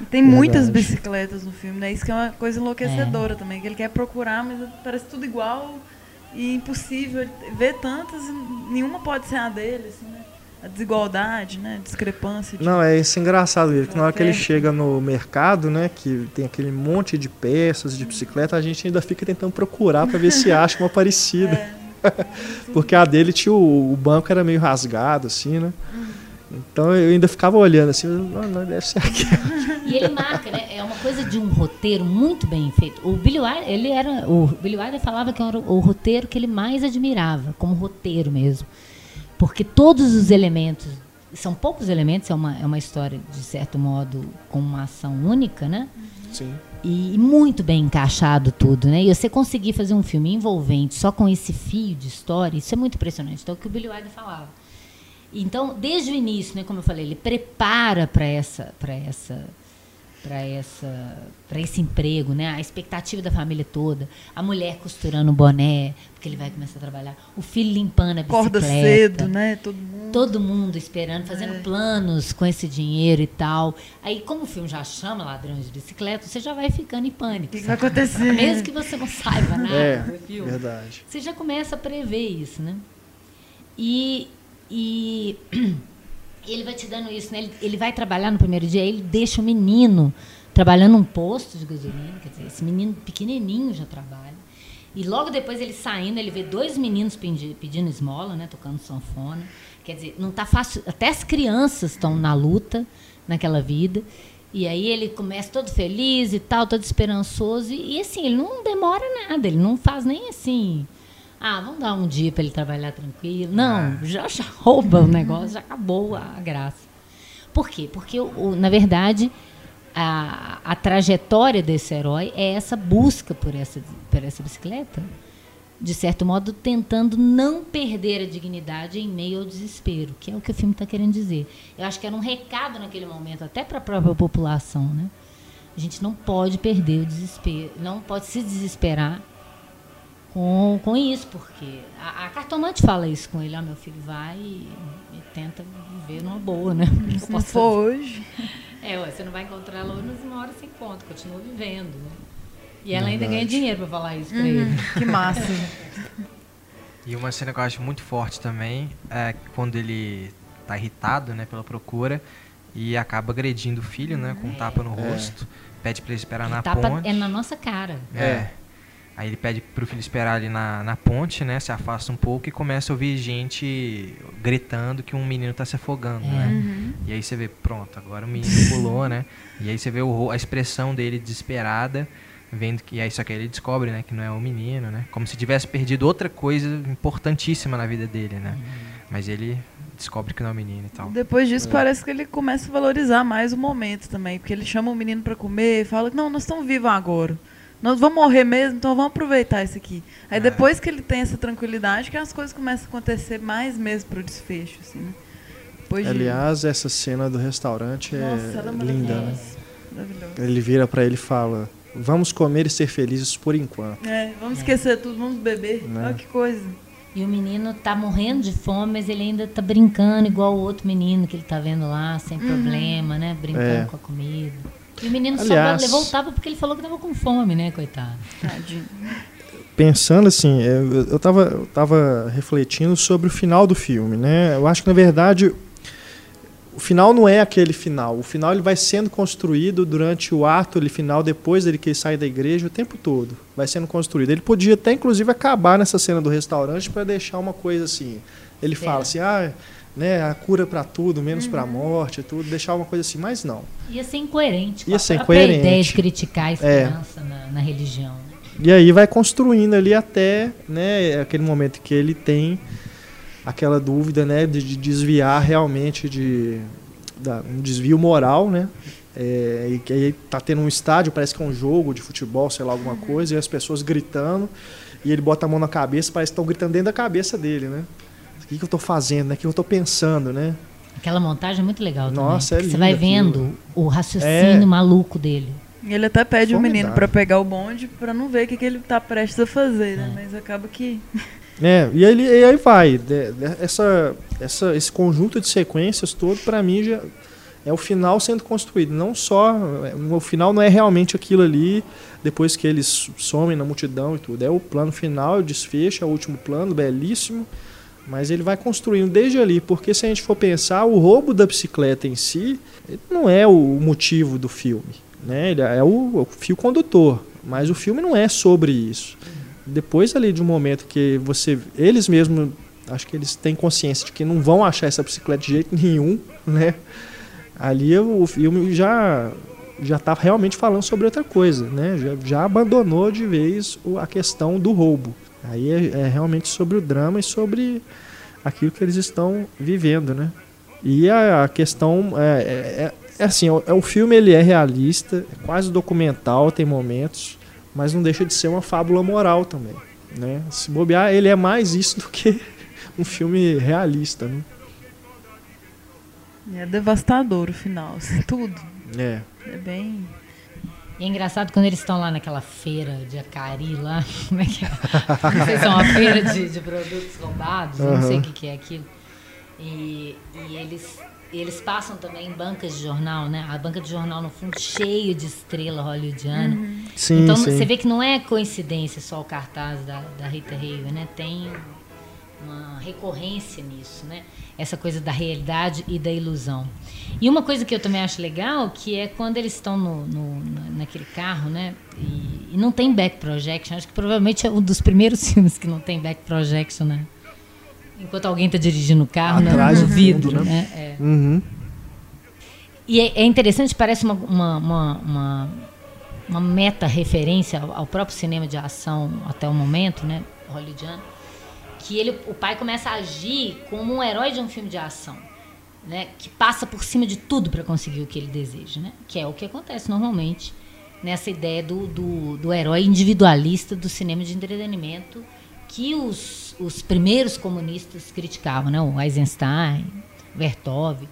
E tem muitas Verdade. bicicletas no filme, né? Isso que é uma coisa enlouquecedora também, que ele quer procurar, mas parece tudo igual e impossível ele ver tantas e nenhuma pode ser a dele, assim, né? A desigualdade, né? A discrepância. de- Não, é isso engraçado ele, que na hora que ele chega no mercado, né, que tem aquele monte de peças de bicicleta, a gente ainda fica tentando procurar para ver se acha uma parecida. É, Porque a dele tinha o, o banco era meio rasgado, assim, né? Então eu ainda ficava olhando assim, não, não deve ser aqui. E ele marca, né? É uma coisa de um roteiro muito bem feito. O Billy Wilder, ele era, o Billy Wilder falava que era o roteiro que ele mais admirava, como roteiro mesmo. Porque todos os elementos são poucos elementos, é uma, é uma história, de certo modo, com uma ação única, né? Sim. E, e muito bem encaixado tudo, né? E você conseguir fazer um filme envolvente só com esse fio de história, isso é muito impressionante. Então, é o que o Billy Wilder falava. Então, desde o início, né, como eu falei, ele prepara para essa, para essa para essa para esse emprego, né? A expectativa da família toda, a mulher costurando o boné, porque ele vai começar a trabalhar, o filho limpando a bicicleta, Acorda cedo, né? Todo mundo. todo mundo esperando, fazendo É. planos com esse dinheiro e tal. Aí, como o filme já chama Ladrões de Bicicleta, você já vai ficando em O pânico. que, que vai acontecer? Mesmo que você não saiba nada É, do filme verdade. você já começa a prever isso, né? E, e ele vai te dando isso, né? Ele, ele vai trabalhar no primeiro dia, ele deixa o menino trabalhando num posto de gasolina, quer dizer, esse menino pequenininho já trabalha. E logo depois ele saindo, ele vê dois meninos pedi- pedindo esmola, né, tocando sanfona. Quer dizer, não tá fácil, até as crianças estão na luta naquela vida. E aí ele começa todo feliz e tal, todo esperançoso. E, e, assim, ele não demora nada, ele não faz nem assim. Ah, vamos dar um dia para ele trabalhar tranquilo. Não, já, já rouba o negócio, já acabou a, a graça. Por quê? Porque, o, o- na verdade, a, a trajetória desse herói é essa busca por essa, por essa bicicleta, de certo modo, tentando não perder a dignidade em meio ao desespero, que é o que o filme está querendo dizer. Eu acho que era um recado naquele momento, até para a própria população, né? A gente não pode perder o desespero, não pode se desesperar com, com isso, porque a, a cartomante fala isso com ele, ó, meu filho vai e, e tenta viver numa boa, né? O que eu Se não for hoje. é, ué, você não vai encontrar ela hoje, mas uma hora você encontra, continua vivendo, né? E ela ainda Verdade. ganha dinheiro pra falar isso pra ele. Uhum, que massa. E uma cena que eu acho muito forte também é quando ele tá irritado, né, pela procura e acaba agredindo o filho, né, com um tapa no É. rosto, pede pra ele esperar na Tapa ponte. é na nossa cara. É. Aí ele pede pro filho esperar ali na, na ponte, né? Se afasta um pouco e começa a ouvir gente gritando que um menino tá se afogando, É. né? Uhum. E aí você vê, pronto, agora o menino pulou, né? E aí você vê o a expressão dele desesperada, vendo que. E aí só que aí ele descobre, né, que não é o menino, né? Como se tivesse perdido outra coisa importantíssima na vida dele, né? Mas ele descobre que não é o menino e tal. Depois disso, parece que ele começa a valorizar mais o momento também. Porque ele chama o menino pra comer e fala: Não, nós estamos vivos agora. Nós vamos morrer mesmo, então vamos aproveitar isso aqui. Aí É. depois que ele tem essa tranquilidade, que as coisas começam a acontecer mais mesmo pro desfecho, assim, né? Depois de- Aliás, essa cena do restaurante é Nossa, ela é linda, né? Ele vira pra ele e fala: Vamos comer e ser felizes por enquanto. É, vamos esquecer tudo, vamos beber. Né? Olha que coisa. E o menino tá morrendo de fome, mas ele ainda tá brincando igual o outro menino que ele tá vendo lá, sem problema, né? Brincando É. com a comida. E o menino Aliás- só levou o tapa porque ele falou que tava com fome, né, coitado? Tadinho. Pensando assim, eu, eu, tava, eu tava refletindo sobre o final do filme, né? Eu acho que na verdade o final não é aquele final. O final ele vai sendo construído durante o ato ele, final, depois dele que ele sai da igreja, o tempo todo. Vai sendo construído. Ele podia até, inclusive, acabar nessa cena do restaurante para deixar uma coisa assim. Ele fala É. assim, ah, né, a cura para tudo, menos para a morte, tudo, deixar uma coisa assim, mas não. Ia ser incoerente com Ia a ser incoerente. ideia de criticar a É. esperança na, na religião. E aí vai construindo ali até né, aquele momento que ele tem aquela dúvida né, de, de desviar realmente de da- um desvio moral, né? É, e que aí tá tendo um estádio, parece que é um jogo de futebol, sei lá, alguma coisa, e as pessoas gritando, e ele bota a mão na cabeça, parece que estão gritando dentro da cabeça dele, né? O que, que eu tô fazendo, né? O que eu tô pensando, né? Aquela montagem é muito legal Nossa, também. é Você vai aquilo. vendo o raciocínio É. maluco dele. E ele até pede o menino pra pegar o bonde pra não ver o que, que ele tá prestes a fazer, né? É. Mas acaba que. É, e, ele, e aí vai. Essa, essa, esse conjunto de sequências todo, para mim, já é o final sendo construído. Não só. é, O final não é realmente aquilo ali, depois que eles somem na multidão e tudo. É o plano final, o desfecho, é o último plano, belíssimo. Mas ele vai construindo desde ali, porque se a gente for pensar, o roubo da bicicleta em si não é o motivo do filme. Né? Ele é o, fio condutor. Mas o filme não é sobre isso depois ali de um momento que você eles mesmos acho que eles têm consciência de que não vão achar essa bicicleta de jeito nenhum né ali o filme já já está realmente falando sobre outra coisa né já, já abandonou de vez a questão do roubo aí é, é realmente sobre o drama e sobre aquilo que eles estão vivendo né E a, a questão é, é, é, é assim, o, é, o filme ele é realista, é quase documental, tem momentos, mas não deixa de ser uma fábula moral também, né? Se bobear, ele é mais isso do que um filme realista, né? É devastador o final, assim, tudo. É. É bem. E é engraçado quando eles estão lá naquela feira de Acari lá, como é que é? Não sei se é uma feira de, de produtos roubados, uhum. não sei o que, que é aquilo. E, e eles, eles passam também em bancas de jornal, né? A banca de jornal, no fundo, cheio de estrela hollywoodiana. Uhum. Sim, então sim. você vê que não é coincidência só o cartaz da, da Rita Hayworth, né? Tem uma recorrência nisso, né? Essa coisa da realidade e da ilusão. E uma coisa que eu também acho legal, que é quando eles estão no, no naquele carro, né? E, e, não tem back projection. Acho que provavelmente é um dos primeiros filmes que não tem back projection, né? Enquanto alguém está dirigindo o carro, né? Atrás no do vidro, fundo, né? É. Uhum. E é, é, interessante, parece uma, uma, uma, uma, uma meta-referência ao, ao próprio cinema de ação até o momento, né? Hollywoodiano que ele, o pai começa a agir como um herói de um filme de ação, né? Que passa por cima de tudo para conseguir o que ele deseja, né? Que é o que acontece normalmente nessa ideia do, do, do herói individualista do cinema de entretenimento que os, os primeiros comunistas criticavam, né? O Eisenstein, Vertov.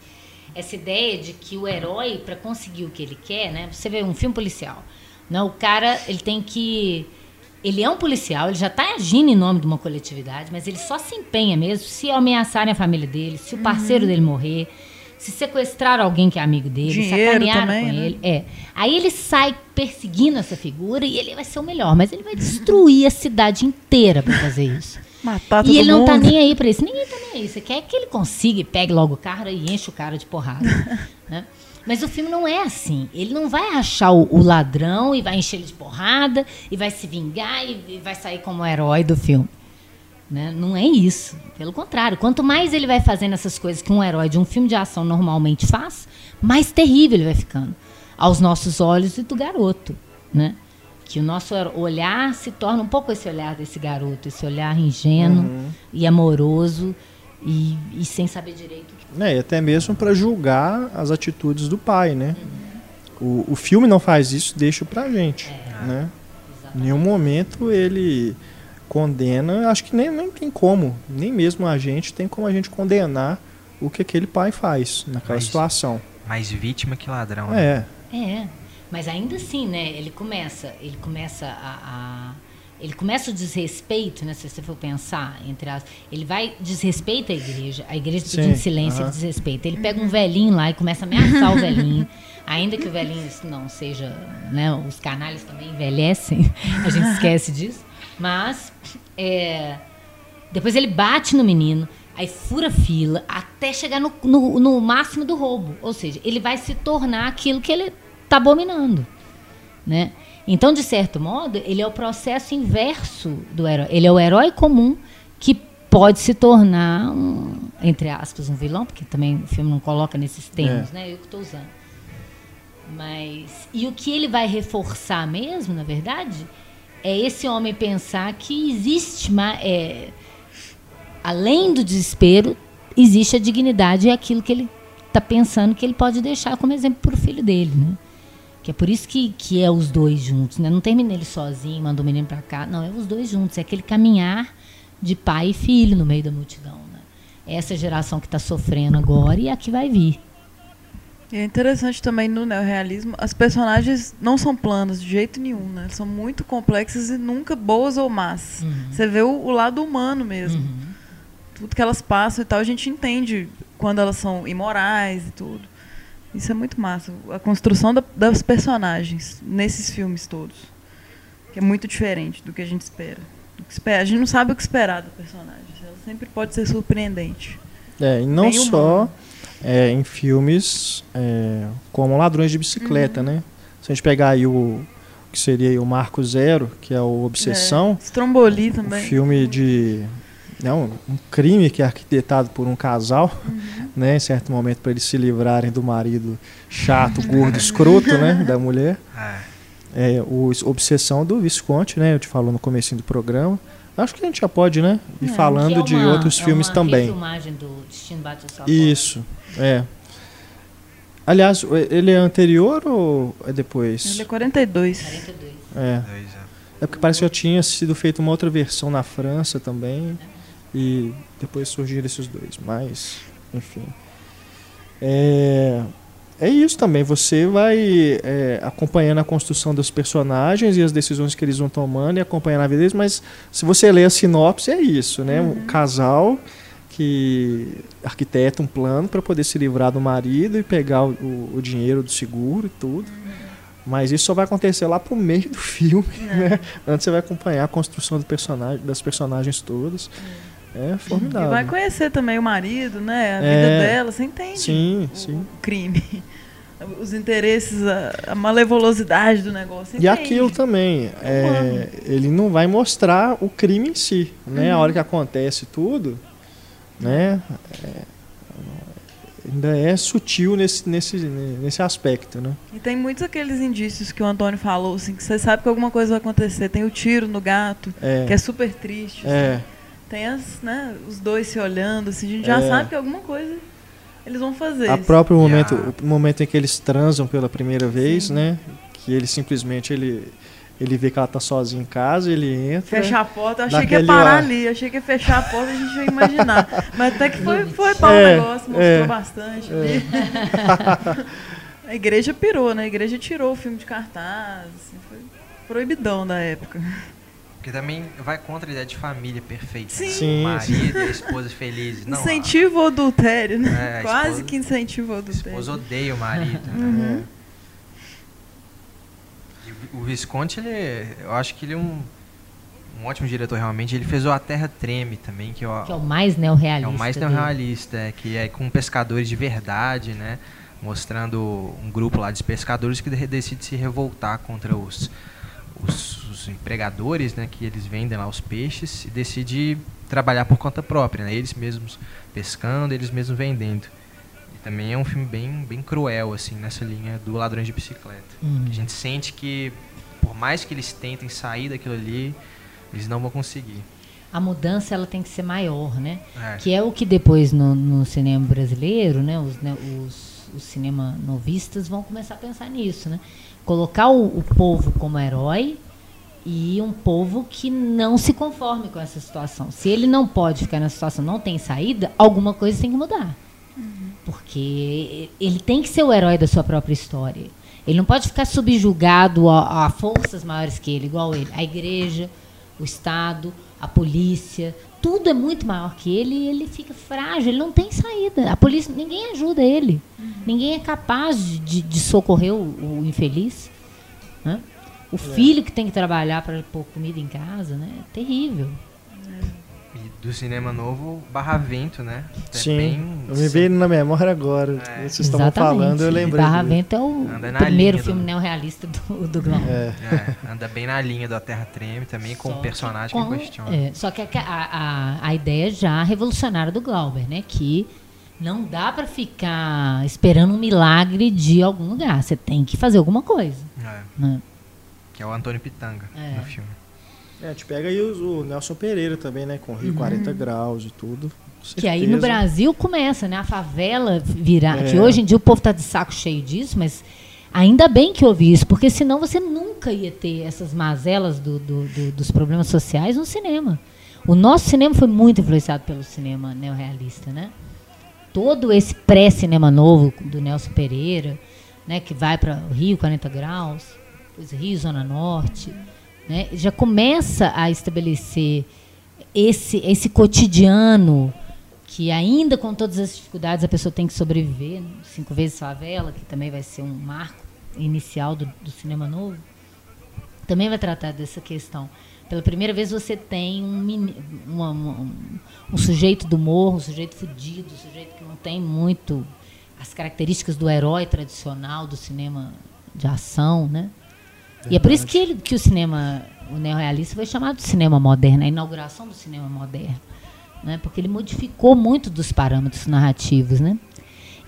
Essa ideia de que o herói, para conseguir o que ele quer, né? Você vê um filme policial, né? O cara ele tem que ele é um policial, ele já está agindo em nome de uma coletividade, mas ele só se empenha mesmo se ameaçarem a família dele, se o parceiro uhum. dele morrer, se sequestrar alguém que é amigo dele, Dinheiro sacanear também, com né? ele. É. Aí ele sai perseguindo essa figura e ele vai ser o melhor, mas ele vai destruir a cidade inteira para fazer isso. Matar todo E ele não tá mundo. nem aí para isso. Ninguém tá nem aí. Você quer que ele consiga e pegue logo o cara e enche o cara de porrada. né? Mas o filme não é assim. Ele não vai achar o, o ladrão e vai encher ele de porrada e vai se vingar e, e vai sair como o herói do filme. Né? Não é isso. Pelo contrário, quanto mais ele vai fazendo essas coisas que um herói de um filme de ação normalmente faz, mais terrível ele vai ficando aos nossos olhos e do garoto, né? Que o nosso olhar se torna um pouco esse olhar desse garoto, esse olhar ingênuo Uhum. e amoroso e, e sem saber direito o que É, e até mesmo para julgar as atitudes do pai, né? O, o filme não faz isso, deixa pra gente, né? Em nenhum momento ele condena, acho que nem, nem tem como, nem mesmo a gente tem como a gente condenar o que aquele pai faz naquela Mas- situação. Mais vítima que ladrão. né? É, É, mas ainda assim, né? Ele começa, ele começa a, a- ele começa o desrespeito, né? Se você for pensar entre as, ele vai desrespeita a igreja, a igreja Sim, pedindo silêncio, aham. ele desrespeita. Ele pega um velhinho lá e começa a ameaçar o velhinho, ainda que o velhinho não seja, né? Os canalhas também envelhecem, a gente esquece disso. Mas é, depois ele bate no menino, aí fura fila, até chegar no, no, no máximo do roubo. Ou seja, ele vai se tornar aquilo que ele está abominando. Né? Então, de certo modo, ele é o processo inverso do herói. Ele é o herói comum que pode se tornar, um, entre aspas, um vilão, porque também o filme não coloca nesses termos, É. né? Eu que estou usando. Mas. E o que ele vai reforçar mesmo, na verdade, é esse homem pensar que existe é, além do desespero, existe a dignidade e aquilo que ele está pensando que ele pode deixar como exemplo para o filho dele, né? Que é por isso que, que é os dois juntos, né? Não termina ele sozinho, manda o menino para cá. Não, é os dois juntos. É aquele caminhar de pai e filho no meio da multidão, né? Essa geração que está sofrendo agora e a que vai vir. E é interessante também no neorrealismo, as personagens não são planas de jeito nenhum, né? São muito complexas e nunca boas ou más. Você vê o, o lado humano mesmo. Uhum. Tudo que elas passam e tal, a gente entende quando elas são imorais e tudo. Isso é muito massa. A construção da- das personagens nesses filmes todos. Que é muito diferente do que a gente espera. Do espera. A gente não sabe o que esperar da personagem. Ela sempre pode ser surpreendente. é e não Bem só é, em filmes é, como Ladrões de Bicicleta, Uhum. né? Se a gente pegar aí o, que seria o Marco Zero, que é o Obsessão, É. Stromboli um também. filme de né, um, um crime que é arquitetado por um casal, Uhum. né, em certo momento para eles se livrarem do marido chato, gordo, escroto, né, da mulher. É. É, o Obsessão do Visconti, né, eu te falo no comecinho do programa, Acho que a gente já pode, né? Ir É, falando é de uma- outros é filmes uma também. Isso, é. Aliás, ele é anterior ou é depois? Ele é 42. 42. É. É. É porque parece que já tinha sido feita uma outra versão na França também. E depois surgiram esses dois. Mas, enfim. É, é isso também. Você vai é, acompanhando a construção dos personagens e as decisões que eles vão tomando e acompanhando a vida deles. Mas se você ler a sinopse, é isso, né? Um casal que arquiteta um plano para poder se livrar do marido e pegar o, o- o dinheiro do seguro e tudo. Mas isso só vai acontecer lá pro meio do filme, né? Antes você vai acompanhar a construção do personagem, das personagens todas. É E formidável. vai conhecer também o marido, né? A É. vida dela, você entende? Sim, o sim. crime. Os interesses, a, a malevolulosidade do negócio. E entende? aquilo também, é, ele não vai mostrar o crime em si, né? Uhum. A hora que acontece tudo, né? é, ainda é sutil nesse, nesse, nesse aspecto, né? E tem muitos aqueles indícios que o Antônio falou, assim, que você sabe que alguma coisa vai acontecer. Tem o tiro no gato, É, que é super triste. é, assim. Tem as, né, os dois se olhando, assim, a gente já É. sabe que alguma coisa eles vão fazer. a próprio momento, a- o momento em que eles transam pela primeira vez, Sim. né? Que ele simplesmente ele, ele vê que ela tá sozinha em casa, ele entra. Fechar a porta, eu achei que ia parar lá. ali, eu achei que ia fechar a porta e a gente ia imaginar. Mas até que foi, foi bom É, o negócio, mostrou é, bastante ali. a igreja pirou, né? A igreja tirou o filme de cartaz, assim, foi proibidão da época. Porque também vai contra a ideia de família perfeita. né? Sim. Sim, O marido e a esposa felizes. Não, Incentiva o adultério, né? É, Quase esposa- que incentiva o a adultério. esposa odeia o marido. né? Uhum. O Visconti, ele, eu acho que ele é um, um ótimo diretor realmente. Ele fez o A Terra Treme também, que, eu, Que é o mais é neorrealista. o mais neorrealista, é, que é com pescadores de verdade, né? Mostrando um grupo lá de pescadores que de- decide se revoltar contra os, os, os empregadores, né? Que eles vendem lá os peixes e decide trabalhar por conta própria, né? Eles mesmos pescando, eles mesmos vendendo. E também é um filme bem, bem cruel, assim, nessa linha do Ladrões de Bicicleta. Hum. A gente sente que, por mais que eles tentem sair daquilo ali, eles não vão conseguir. A mudança ela tem que ser maior, né? É. Que é o que depois no, no cinema brasileiro, né, os, né, os, os cinema novistas vão começar a pensar nisso, né? Colocar o, o povo como herói e um povo que não se conforme com essa situação. Se ele não pode ficar nessa situação, não tem saída, alguma coisa tem que mudar. Porque ele tem que ser o herói da sua própria história. Ele não pode ficar subjugado a, a forças maiores que ele, igual ele. A igreja, o Estado, a polícia, tudo é muito maior que ele e ele fica frágil, ele não tem saída. A polícia, ninguém ajuda ele. Ninguém é capaz de, de- socorrer o, o infeliz. né? O filho que tem que trabalhar para pôr comida em casa, né? É terrível. Do cinema novo, Barra Vento, né? É Sim, bem- eu me veio na memória agora. É. Vocês estavam falando, eu lembrei. Barra dele. Vento é o primeiro filme do- neorrealista do, do Glauber. É. É, anda bem na linha da Terra Treme também, com o personagem que que, com- questiona. é, só que a, a, a ideia já revolucionária do Glauber, né? Que não dá para ficar esperando um milagre de algum lugar. Você tem que fazer alguma coisa. É, Né? que é o Antônio Pitanga É. no filme. É, a gente pega aí o Nelson Pereira também, né? Com Rio 40 graus e tudo. Que aí no. Brasil começa, né? A favela virar. É. Que hoje em dia o povo tá de saco cheio disso, mas ainda bem que houve isso, porque senão você nunca ia ter essas mazelas do- do- do- dos problemas sociais no cinema. O nosso cinema foi muito influenciado pelo cinema neorrealista, né? Todo esse pré-cinema novo do Nelson Pereira, né? Que vai para o Rio 40 graus, depois Rio Zona Norte, né? Já começa a estabelecer esse, esse cotidiano que ainda com todas as dificuldades a pessoa tem que sobreviver, né? cinco vezes favela, que também vai ser um marco inicial do, do cinema novo, também vai tratar dessa questão. Pela primeira vez você tem um, uma- um, um sujeito do morro, um sujeito fudido, um sujeito que não tem muito as características do herói tradicional do cinema de ação, né? E é por isso que, ele, que o cinema, o neorrealista foi chamado de cinema moderno, a inauguração do cinema moderno. Né? Porque ele modificou muito dos parâmetros narrativos. Né?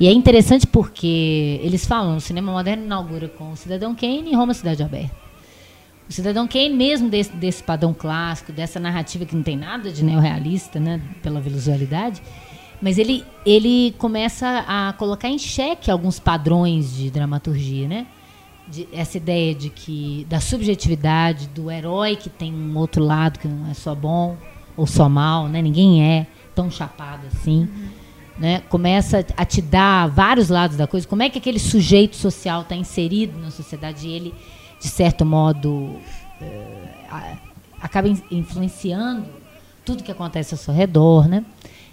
E é interessante porque eles falam, o cinema moderno inaugura com o Cidadão Kane e Roma Cidade Aberta. O Cidadão Kane, mesmo desse, desse padrão clássico, dessa narrativa que não tem nada de neorrealista, né, pela visualidade, mas ele, ele começa a colocar em xeque alguns padrões de dramaturgia, né? De, essa ideia de que da subjetividade do herói que tem um outro lado que não é só bom ou só mal, né? Ninguém é tão chapado assim. Uhum. Né? Começa a te dar vários lados da coisa. Como é que aquele sujeito social está inserido na sociedade e ele de certo modo, é, acaba influenciando tudo que acontece ao seu redor, né?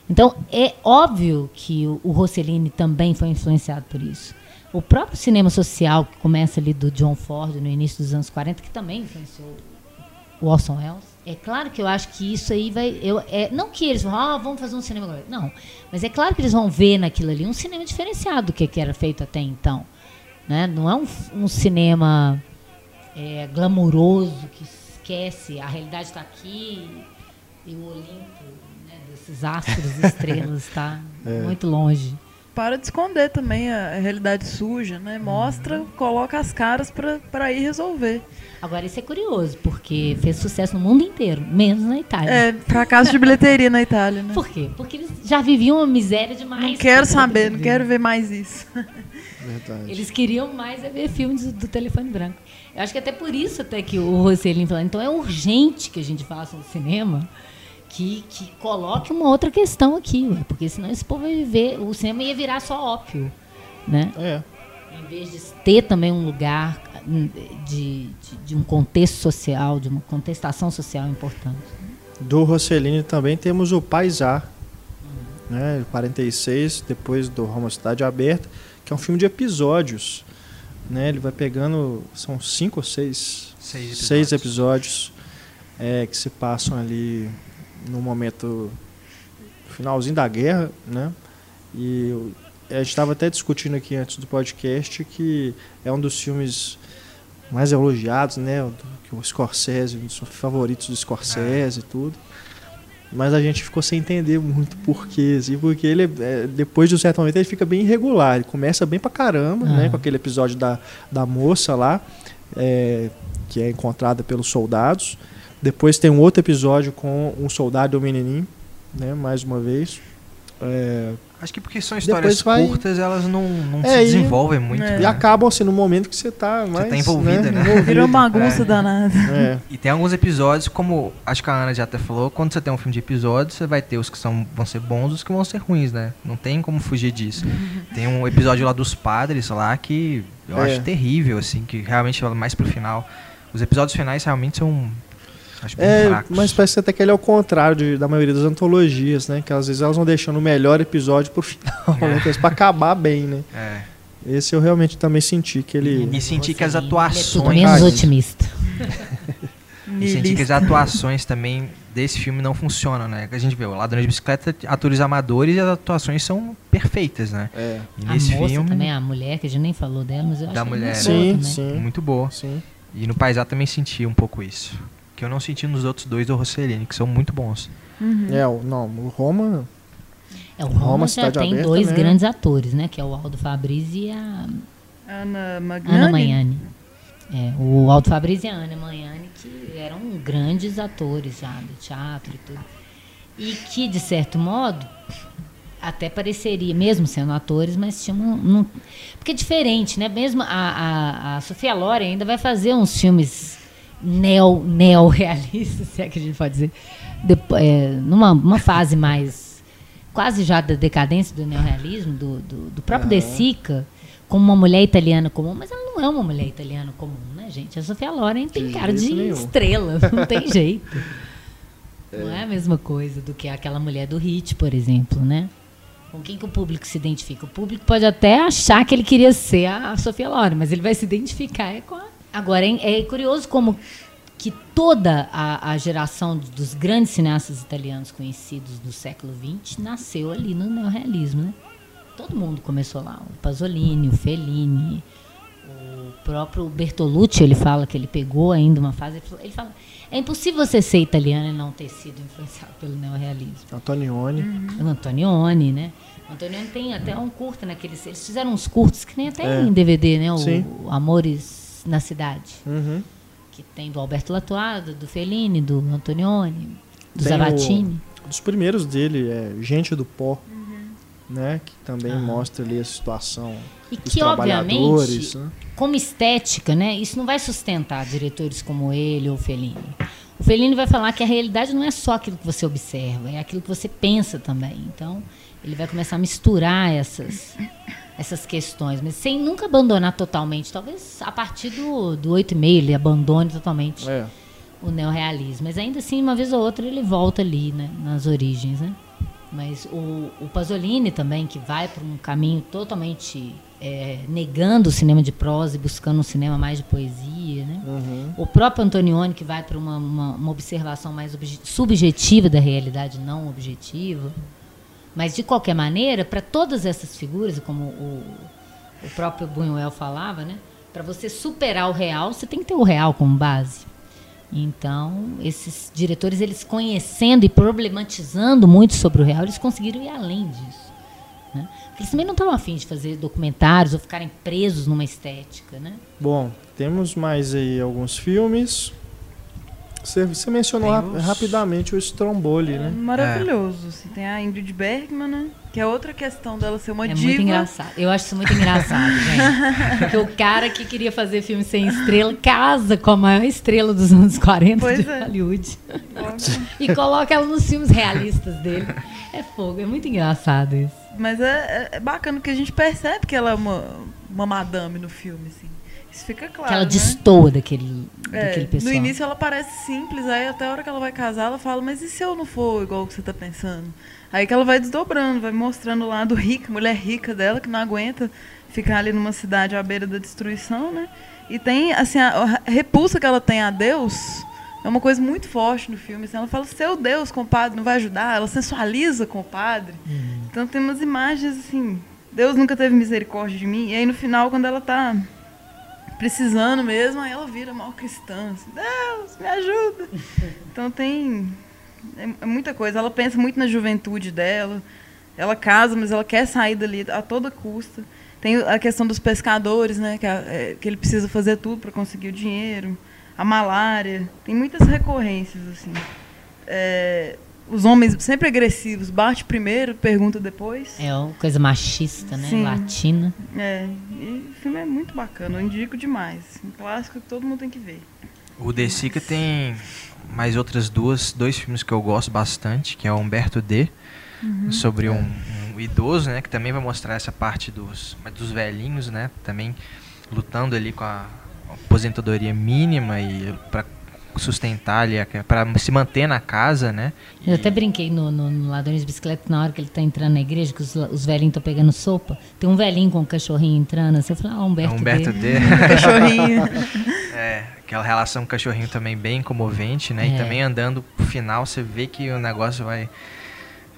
Então, é óbvio que o, o Rossellini também foi influenciado por isso. O próprio cinema social, que começa ali do John Ford no início dos anos 40, que também influenciou o Orson Welles. É claro que eu acho que isso aí vai. Eu, é, não que eles vão, ah, vamos fazer um cinema agora. Não. Mas é claro que eles vão ver naquilo ali um cinema diferenciado do que, que era feito até então. Né? Não é um, um cinema é, glamouroso que esquece, a realidade está aqui e o Olimpo né, desses astros estrelas está é. muito longe. Para de esconder também a realidade suja, né? Mostra, uhum. coloca as caras para ir resolver. Agora, isso é curioso, porque fez sucesso no mundo inteiro, menos na Itália. É, fracasso de bilheteria na Itália, né? Por quê? Porque eles já viviam uma miséria demais. Não quero saber, não quero ver mais isso. Verdade. Eles queriam mais é ver filmes do, do telefone branco. Eu acho que até por isso até que o Rossellini falou, então é urgente que a gente faça um cinema que, que coloque uma outra questão aqui, porque senão esse povo vai viver, o cinema ia virar só ópio, né? É. Em vez de ter também um lugar hum, de, de, de um contexto social, de uma contestação social importante. Do Rossellini também temos o Paisar, né, 46, depois do Roma Cidade Aberta, que é um filme de episódios né? Ele vai pegando, são cinco ou seis, seis episódios, seis episódios é, que se passam ali no momento finalzinho da guerra, né? E a gente estava até discutindo aqui antes do podcast que é um dos filmes mais elogiados, né? Que o Scorsese, um dos favoritos do Scorsese e tudo mas a gente ficou sem entender muito porquê, assim, porque ele, é, depois de um certo momento, ele fica bem irregular. Ele começa bem pra caramba, né, com aquele episódio da, da moça lá, é, que é encontrada pelos soldados. Depois tem um outro episódio com um soldado e um menininho, né, mais uma vez. É, Acho que porque são histórias vai... curtas, elas não, não é, se desenvolvem muito. É. Né? E acabam assim no momento que você está mais. Você tá envolvida, né? né? Virou bagunça é. danada. É. E tem alguns episódios, como acho que a Ana já até falou, quando você tem um filme de episódios, você vai ter os que são, vão ser bons e os que vão ser ruins, né? Não tem como fugir disso. tem um episódio lá dos padres lá que eu acho é. terrível, assim, que realmente mais pro final. Os episódios finais realmente são Acho é, fracos. mas parece até que ele é o contrário de, da maioria das antologias, né? Que às vezes elas vão deixando o melhor episódio pro final, é. né? É pra acabar bem, né? É. Esse eu realmente também senti que ele. E senti que as atuações. É menos otimista. e senti que as atuações também desse filme não funcionam, né? A gente vê o Ladrão de Bicicleta, atores amadores e as atuações são perfeitas, né? É. E nesse a moça filme, também, a mulher, que a gente nem falou dela, mas eu da acho mulher, muito sim, boa sim. Muito boa. Sim. E no Paisá também senti um pouco isso que eu não senti nos outros dois do Rossellini, que são muito bons. Uhum. É, o, não, o Roma... É, o Roma, Roma já tem aberta, dois né? grandes atores, né? Que é o Aldo Fabrizi e a... Ana Magnani. Ana Magnani. É, o Aldo Fabrizi e a Ana Magnani, que eram grandes atores já do teatro e tudo. E que, de certo modo, até pareceria, mesmo sendo atores, mas tinha um, um porque é diferente, né? Mesmo a, a, a Sofia Loren ainda vai fazer uns filmes neo, neo-realista, se é que a gente pode dizer, depois, é, numa uma fase mais quase já da decadência do neorrealismo, do, do, do próprio uhum. De Sica, como uma mulher italiana comum, mas ela não é uma mulher italiana comum, né, gente? A Sofia Loren tem cara de nenhum. estrela, não tem jeito. É. Não é a mesma coisa do que aquela mulher do Hit, por exemplo, né? Com quem que o público se identifica? O público pode até achar que ele queria ser a Sofia Loren, mas ele vai se identificar é com a Agora, é, curioso como que toda a, a, geração dos grandes cineastas italianos conhecidos do século XX nasceu ali no neorrealismo, né? Todo mundo começou lá. O Pasolini, o Fellini, o próprio Bertolucci, ele fala que ele pegou ainda uma fase. Ele fala, é impossível você ser italiano e não ter sido influenciado pelo neorrealismo. Antonioni. Uhum. Antonioni, né? Antonioni tem até um curto, né? Que eles, eles fizeram uns curtos que nem até é. em DVD, né? O, o Amores na cidade. Uhum. que tem do Alberto Latuada, do Fellini, do Antonioni, do Tem o- Zavatini. Um dos primeiros dele é Gente do Pó, né? Que também Ah. mostra ali a situação E dos que, obviamente, né? como estética, né, isso não vai sustentar diretores como ele ou Fellini. O Fellini vai falar que a realidade não é só aquilo que você observa, é aquilo que você pensa também. Então, ele vai começar a misturar essas, essas questões, mas sem nunca abandonar totalmente. Talvez a partir do, do 8,5 ele abandone totalmente É. o neorrealismo. Mas ainda assim, uma vez ou outra, ele volta ali, né, nas origens, né? Mas o, o Pasolini também, que vai para um caminho totalmente é, negando o cinema de prosa e buscando um cinema mais de poesia, né? Uhum. O próprio Antonioni, que vai para uma, uma, uma observação mais subjetiva da realidade, não objetiva. Mas, de qualquer maneira, para todas essas figuras, como o, o próprio Buñuel falava, né? para você superar o real, você tem que ter o real como base. Então, esses diretores, eles conhecendo e problematizando muito sobre o real, eles conseguiram ir além disso. Né? Porque Eles também não estavam afim de fazer documentários ou ficarem presos numa estética. Né? Bom, temos mais aí alguns filmes. Você, você mencionou rap- os- rapidamente o Stromboli, É né? maravilhoso. Assim, tem a Ingrid Bergman, né? Que é outra questão dela ser uma é diva. muito engraçado. Eu acho isso muito engraçado, gente. Porque o cara que queria fazer filme sem estrela casa com a maior estrela dos anos 40 Pois de é. Hollywood. e coloca ela nos filmes realistas dele. É fogo, é muito engraçado isso. Mas é, é- é bacana porque a gente percebe que ela é uma, uma madame no filme, assim. Isso fica claro. que ela né? destoa daquele, É, daquele pessoal. no início ela parece simples, aí até a hora que ela vai casar, ela fala, mas e se eu não for igual o que você tá pensando? Aí que ela vai desdobrando, vai mostrando o lado rico, mulher rica dela, que não aguenta ficar ali numa cidade à beira da destruição, né? E tem, assim, a, a repulsa que ela tem a Deus é uma coisa muito forte no filme. Assim, ela fala, seu Deus, compadre, não vai ajudar? Ela sensualiza com o padre. Então tem umas imagens assim, Deus nunca teve misericórdia de mim. E aí no final, quando ela tá precisando mesmo, aí ela vira mal cristã. Assim, Deus, me ajuda. Então tem é, é muita coisa. Ela pensa muito na juventude dela. Ela casa, mas ela quer sair dali a toda custa. Tem a questão dos pescadores, né? Que, é, que ele precisa fazer tudo para conseguir o dinheiro. A malária. Tem muitas recorrências, assim. É, os homens sempre agressivos. Bate primeiro, pergunta depois. É uma coisa machista, né? Sim. Latina. É, e o filme é muito bacana, eu indico demais. Um clássico que todo mundo tem que ver. O De Sica tem mais outras duas, dois filmes que eu gosto bastante, que é o Humberto D, sobre um, um idoso, né, que também vai mostrar essa parte dos, dos velhinhos, né, também lutando ali com a aposentadoria mínima e para sustentar ali, para se manter na casa, né. Eu E- até brinquei no, no, no Ladrões de Bicicleta na hora que ele tá entrando na igreja, que os, os velhinhos estão pegando sopa. Tem um velhinho com um cachorrinho entrando. Assim, eu falei, ah, é Humberto, Humberto D. D. Cachorrinho. É, aquela relação com o cachorrinho também bem comovente, né? E É. também andando pro final, você vê que o negócio vai.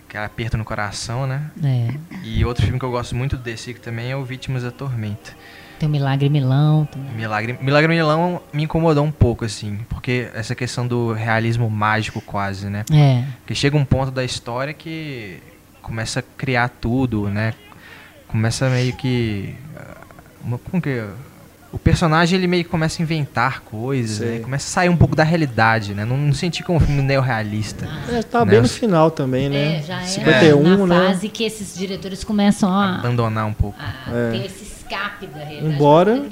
Aquele aperto no coração, né? É. E outro filme que eu gosto muito desse que também é o Vítimas da Tormenta. Tem o Milagre Milão também. Milagre, Milagre Milão me incomodou um pouco, assim, porque essa questão do realismo mágico quase, né? É. Porque chega um ponto da história que começa a criar tudo, né? Começa meio que. ah, uma- Como que. O personagem ele meio que começa a inventar coisas, né? começa a sair um pouco da realidade, né? Não, não senti como um filme neorrealista. É, tá Né, bem no final também, né? É, já é 51, na né? fase que esses diretores começam a, Abandonar um pouco. a É. ter esse escape da realidade. Embora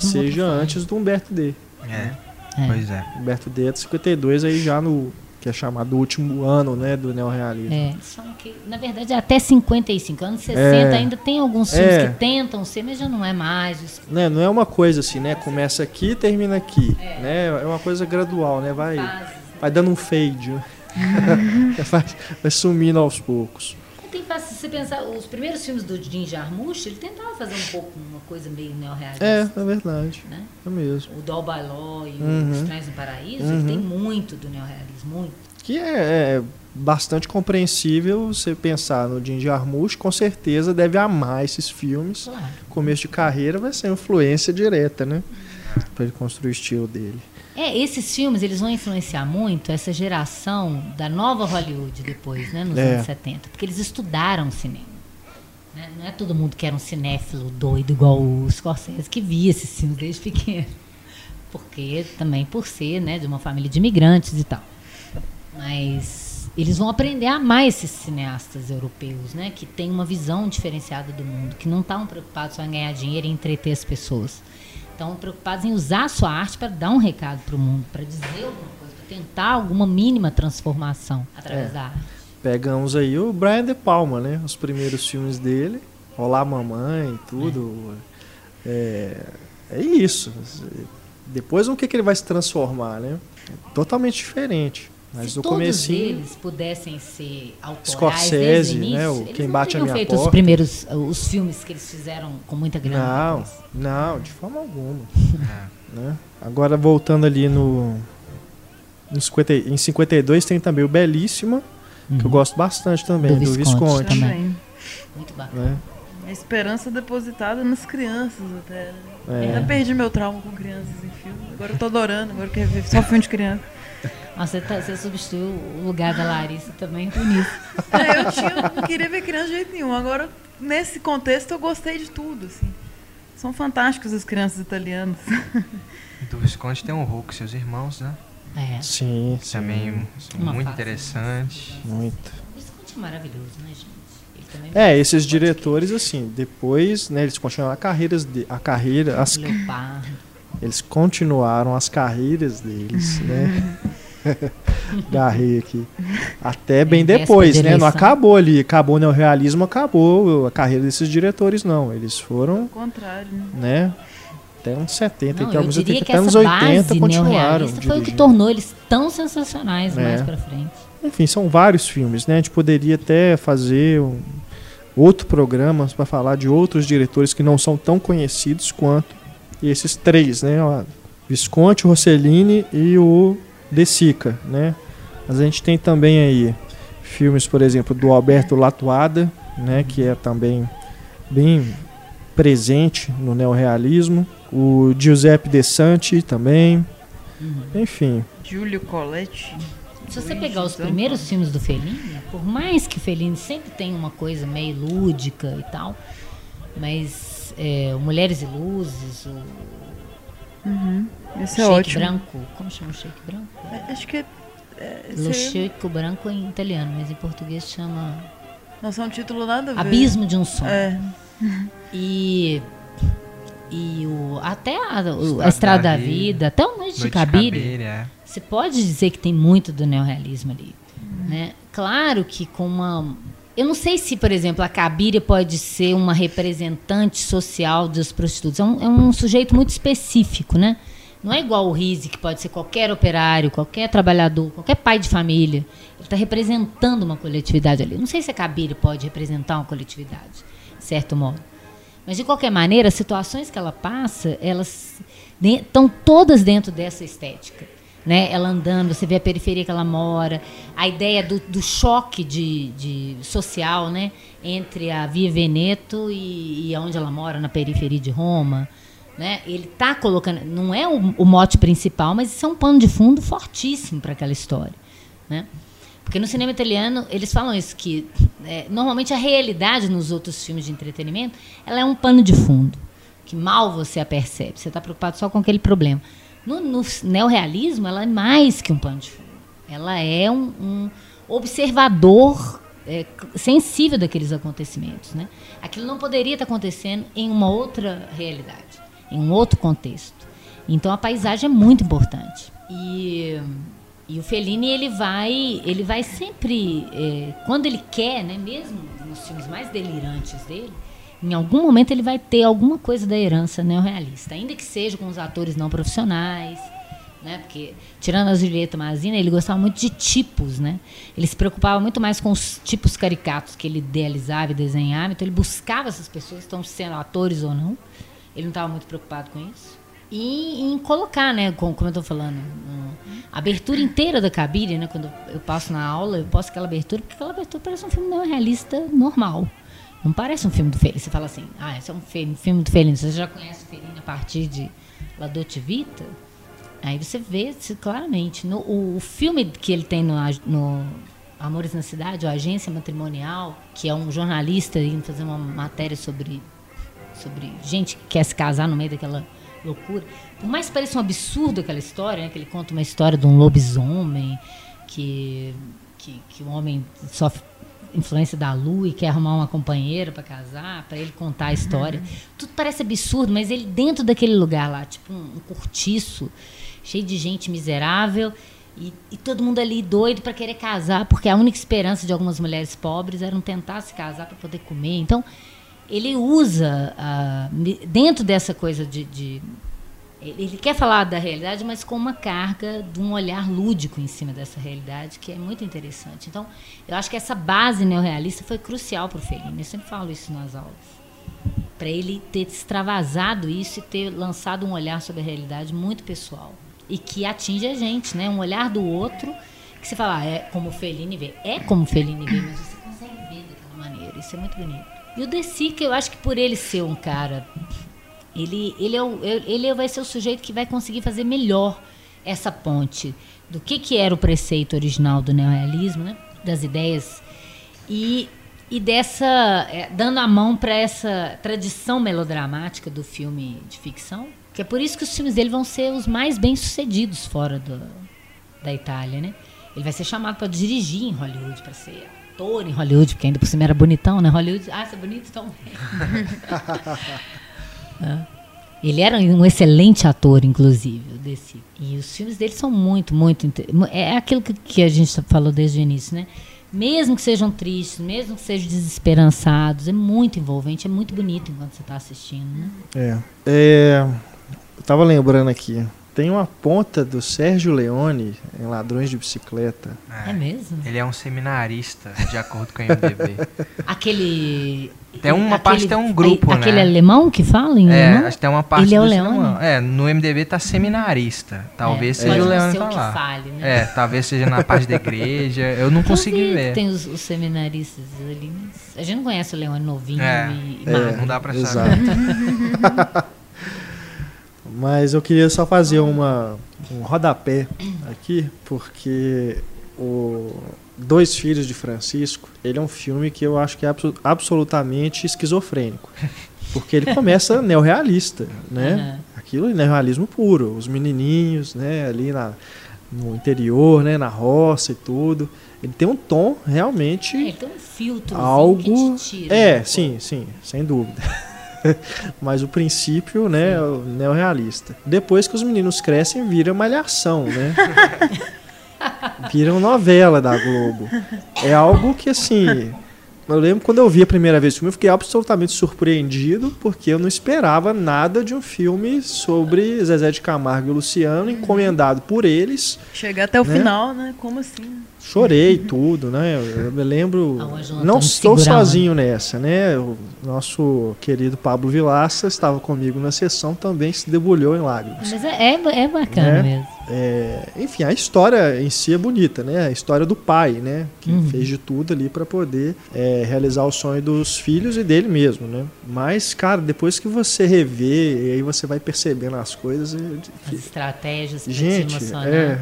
Seja antes do Humberto D. É, É. pois é. Humberto D é de 52, aí já no. que é chamado último ano, né? Do neorrealismo. É, só que, na verdade, é até 55. Anos 60 É. ainda tem alguns filmes É. que tentam ser, mas já não é mais. Os Né, não é uma coisa assim, né? Começa aqui e termina aqui. Né? É uma coisa gradual, né? Vai, fases. vai dando um fade. né? vai, vai sumindo aos poucos. Você pensar, os primeiros filmes do Jim Jarmusch, ele tentava fazer um pouco uma coisa meio neorrealista. É, é verdade. Né? É mesmo. O Doll by Law e Uhum. o Estranhos no Paraíso, Uhum. ele tem muito do neorrealismo, muito. Que é, é bastante compreensível você pensar no Jim Jarmusch, com certeza deve amar esses filmes. Claro. Começo de carreira vai ser influência direta, né? Pra ele construir o estilo dele. É, esses filmes, eles vão influenciar muito essa geração da nova Hollywood depois, né, nos É. anos 70, porque eles estudaram cinema. né? Não é todo mundo que era um cinéfilo doido igual o Scorsese, que via esses filmes desde pequeno. porque também por ser né, de uma família de imigrantes e tal. Mas eles vão aprender a amar esses cineastas europeus, né, que têm uma visão diferenciada do mundo, que não estão preocupados só em ganhar dinheiro e entreter as pessoas. Estão preocupados em usar a sua arte para dar um recado para o mundo, para dizer alguma coisa, para tentar alguma mínima transformação através É. da arte. Pegamos aí o Brian De Palma, né? Os primeiros filmes dele. Olá Mamãe, tudo. É, é isso. Depois o que, que ele vai se transformar, né? Totalmente diferente. Mas Se no todos comecinho. eles pudessem ser autorais Scorsese, desde o início, né, o eles Quem não Bate a Minha feito os Porta. primeiros os filmes que eles fizeram com muita grana. Não, não, de forma alguma. É. né? Agora voltando ali no. Em, 50, em 52 tem também o Belíssima, que eu Uhum. gosto bastante também, Do do, também. Também. Muito bacana. né? A esperança depositada nas crianças até. né? É. Ainda perdi meu trauma com crianças em filme. Agora eu tô adorando, agora eu quero ver só filme de criança. Ah, você, tá- você substituiu o lugar da Larissa também por nisso. É, eu tinha, não queria ver criança de jeito nenhum. Agora, nesse contexto, eu gostei de tudo, assim. São fantásticos as crianças italianas. Do Visconde tem o Hulk, seus irmãos, né? É. Sim, sim, Também Uma muito interessante. muito. O Visconti é maravilhoso, né, gente? Também É, esses diretores, assim, depois, né, eles continuaram a, carreiras de, a carreira, as, Leopardo. eles continuaram as carreiras deles, né? Garrei aqui. Até bem depois, de né? Não acabou ali, acabou o neorrealismo, acabou a carreira desses diretores, não. Eles foram, Ao contrário, né? né? Até uns 70, Não, até eu uns diria 80, que até uns essa 80 base continuaram. foi o que tornou eles tão sensacionais É. mais pra frente. Enfim, são vários filmes, né? A gente poderia até fazer um outro programa para falar de outros diretores que não são tão conhecidos quanto esses três, né? Visconti, Rossellini e o Sica, né? Mas a gente tem também aí filmes, por exemplo, do Alberto Latuada, né? Que é também bem presente no neorrealismo. O Giuseppe De Santi também. Enfim, Giulio Coletti. Se você pegar os Zampa. primeiros filmes do Fellini, por mais que Fellini sempre tem uma coisa meio lúdica e tal, mas é, Mulheres e Luzes, o Uhum. Esse é Shake ótimo. Branco, como chama o Shake Branco? É, Acho que é. é Lo Shake Branco em italiano, mas em português chama Nossa, é um título nada a ver. Abismo de um Sonho. É. E e o até a, o- Estrada a Estrada da da Vida, Vida, até o Noite de Noite Cabide, Cabide, é. Você pode dizer que tem muito do neorrealismo ali, né? Claro que com uma eu não sei se, por exemplo, a Cabiria pode ser uma representante social dos prostitutos. É um, é um sujeito muito específico, né? Não é igual o Rizzi, que pode ser qualquer operário, qualquer trabalhador, qualquer pai de família. Ele está representando uma coletividade ali. Não sei se a Cabiria pode representar uma coletividade, de certo modo. Mas, de qualquer maneira, as situações que ela passa, elas estão todas dentro dessa estética. Né? Ela andando, você vê a periferia que ela mora, a ideia do, do choque de, de social né? entre a Via Veneto e, e onde ela mora, na periferia de Roma. Né? Ele está colocando, não é o, o mote principal, mas isso é um pano de fundo fortíssimo para aquela história. Né? Porque no cinema italiano, eles falam isso, que é, normalmente a realidade nos outros filmes de entretenimento, ela é um pano de fundo, que mal você a percebe, você está preocupado só com aquele problema. No, no neorrealismo, ela é mais que um pano de fundo. Ela é um, um observador é, sensível daqueles acontecimentos. Né? Aquilo não poderia estar acontecendo em uma outra realidade, em um outro contexto. Então a paisagem é muito importante. E, e o Fellini ele vai, ele vai sempre, é, quando ele quer, né, mesmo nos filmes mais delirantes dele, em algum momento ele vai ter alguma coisa da herança neorrealista, ainda que seja com os atores não profissionais, né? Porque tirando a Julieta Mazina, ele gostava muito de tipos, né? Ele se preocupava muito mais com os tipos caricatos que ele idealizava e desenhava, então ele buscava essas pessoas estão sendo atores ou não. Ele não estava muito preocupado com isso. E em colocar, né, como, eu estou falando, a abertura inteira da cabine, né, quando eu passo na aula, eu posto aquela abertura, porque aquela abertura parece um filme neorrealista normal. Não parece um filme do Fellini. Você fala assim, ah, esse é um filme, do Fellini. Você já conhece o Fellini a partir de La Dolce Vita? Aí você vê claramente. No, o, o filme que ele tem no, no Amores na Cidade, a Agência Matrimonial, que é um jornalista indo fazer uma matéria sobre, sobre gente que quer se casar no meio daquela loucura. Por mais que pareça um absurdo aquela história, né, que ele conta uma história de um lobisomem, que, que, que o homem sofre influência da lua e quer arrumar uma companheira para casar, para ele contar a história. Uhum. Tudo parece absurdo, mas ele dentro daquele lugar lá, tipo um, um cortiço, cheio de gente miserável, e, e, todo mundo ali doido para querer casar, porque a única esperança de algumas mulheres pobres era não tentar se casar para poder comer. Então, ele usa, uh, dentro dessa coisa de, de, Ele quer falar da realidade, mas com uma carga de um olhar lúdico em cima dessa realidade, que é muito interessante. Então, eu acho que essa base neorrealista foi crucial para o Fellini. Eu sempre falo isso nas aulas. Para ele ter extravasado isso e ter lançado um olhar sobre a realidade muito pessoal e que atinge a gente, né? Um olhar do outro que você fala, ah, é como o Fellini vê. É como o Fellini vê, mas você consegue ver daquela maneira. Isso é muito bonito. E o De Sica, eu acho que por ele ser um cara, ele, ele, é o, ele vai ser o sujeito que vai conseguir fazer melhor essa ponte do que, que era o preceito original do neorrealismo, né? das ideias, e, e dessa. É, dando a mão para essa tradição melodramática do filme de ficção, que é por isso que os filmes dele vão ser os mais bem sucedidos fora do, da Itália, né? Ele vai ser chamado para dirigir em Hollywood, para ser ator em Hollywood, porque ainda por cima era bonitão, né? Hollywood, ah, você é bonito, então. é. Ele era um excelente ator, inclusive, desse. E os filmes dele são muito, muito. É aquilo que, que a gente falou desde o início, né? Mesmo que sejam tristes, mesmo que sejam desesperançados, é muito envolvente, é muito bonito enquanto você está assistindo, né? É. é eu tava lembrando aqui. Tem uma ponta do Sérgio Leone em Ladrões de Bicicleta. É, é mesmo? Ele é um seminarista, de acordo com o MDB. aquele. Tem uma aquele, parte, tem um grupo, aquele né? Aquele alemão que fala em É, acho que tem uma parte Ele é o Leone? É, no MDB tá seminarista. Talvez é, seja o Leone lá. Fale, né? É, talvez seja na parte da igreja. Eu não consegui ver. Tem os, os, seminaristas ali. a gente não conhece o Leone novinho é, e, e é, Não dá pra saber. Mas eu queria só fazer uma, um rodapé aqui, porque o Dois Filhos de Francisco, ele é um filme que eu acho que é absolutamente esquizofrênico. Porque ele começa neorrealista, né? Uhum. Aquilo é neorrealismo puro. Os menininhos, né, ali na, no interior, né, na roça e tudo. Ele tem um tom realmente... É, tem um filtro algo... Tira, é, sim, sim, sem dúvida. Mas o princípio, né, é o neorrealista. Depois que os meninos crescem, vira malhação, né? Viram novela da Globo. É algo que, assim, eu lembro quando eu vi a primeira vez o filme, eu fiquei absolutamente surpreendido, porque eu não esperava nada de um filme sobre Zezé de Camargo e Luciano, encomendado por eles. Chegar até o né? final, né? Como assim? Chorei tudo, né? Eu me lembro. Ah, não estou sozinho nessa, né? O nosso querido Pablo Vilaça estava comigo na sessão, também se debulhou em lágrimas. Mas é, é, é bacana né? mesmo. É, enfim, a história em si é bonita, né? A história do pai, né? Que uhum. fez de tudo ali para poder é, realizar o sonho dos filhos e dele mesmo, né? Mas, cara, depois que você revê, e aí você vai percebendo as coisas. As estratégias gente, é,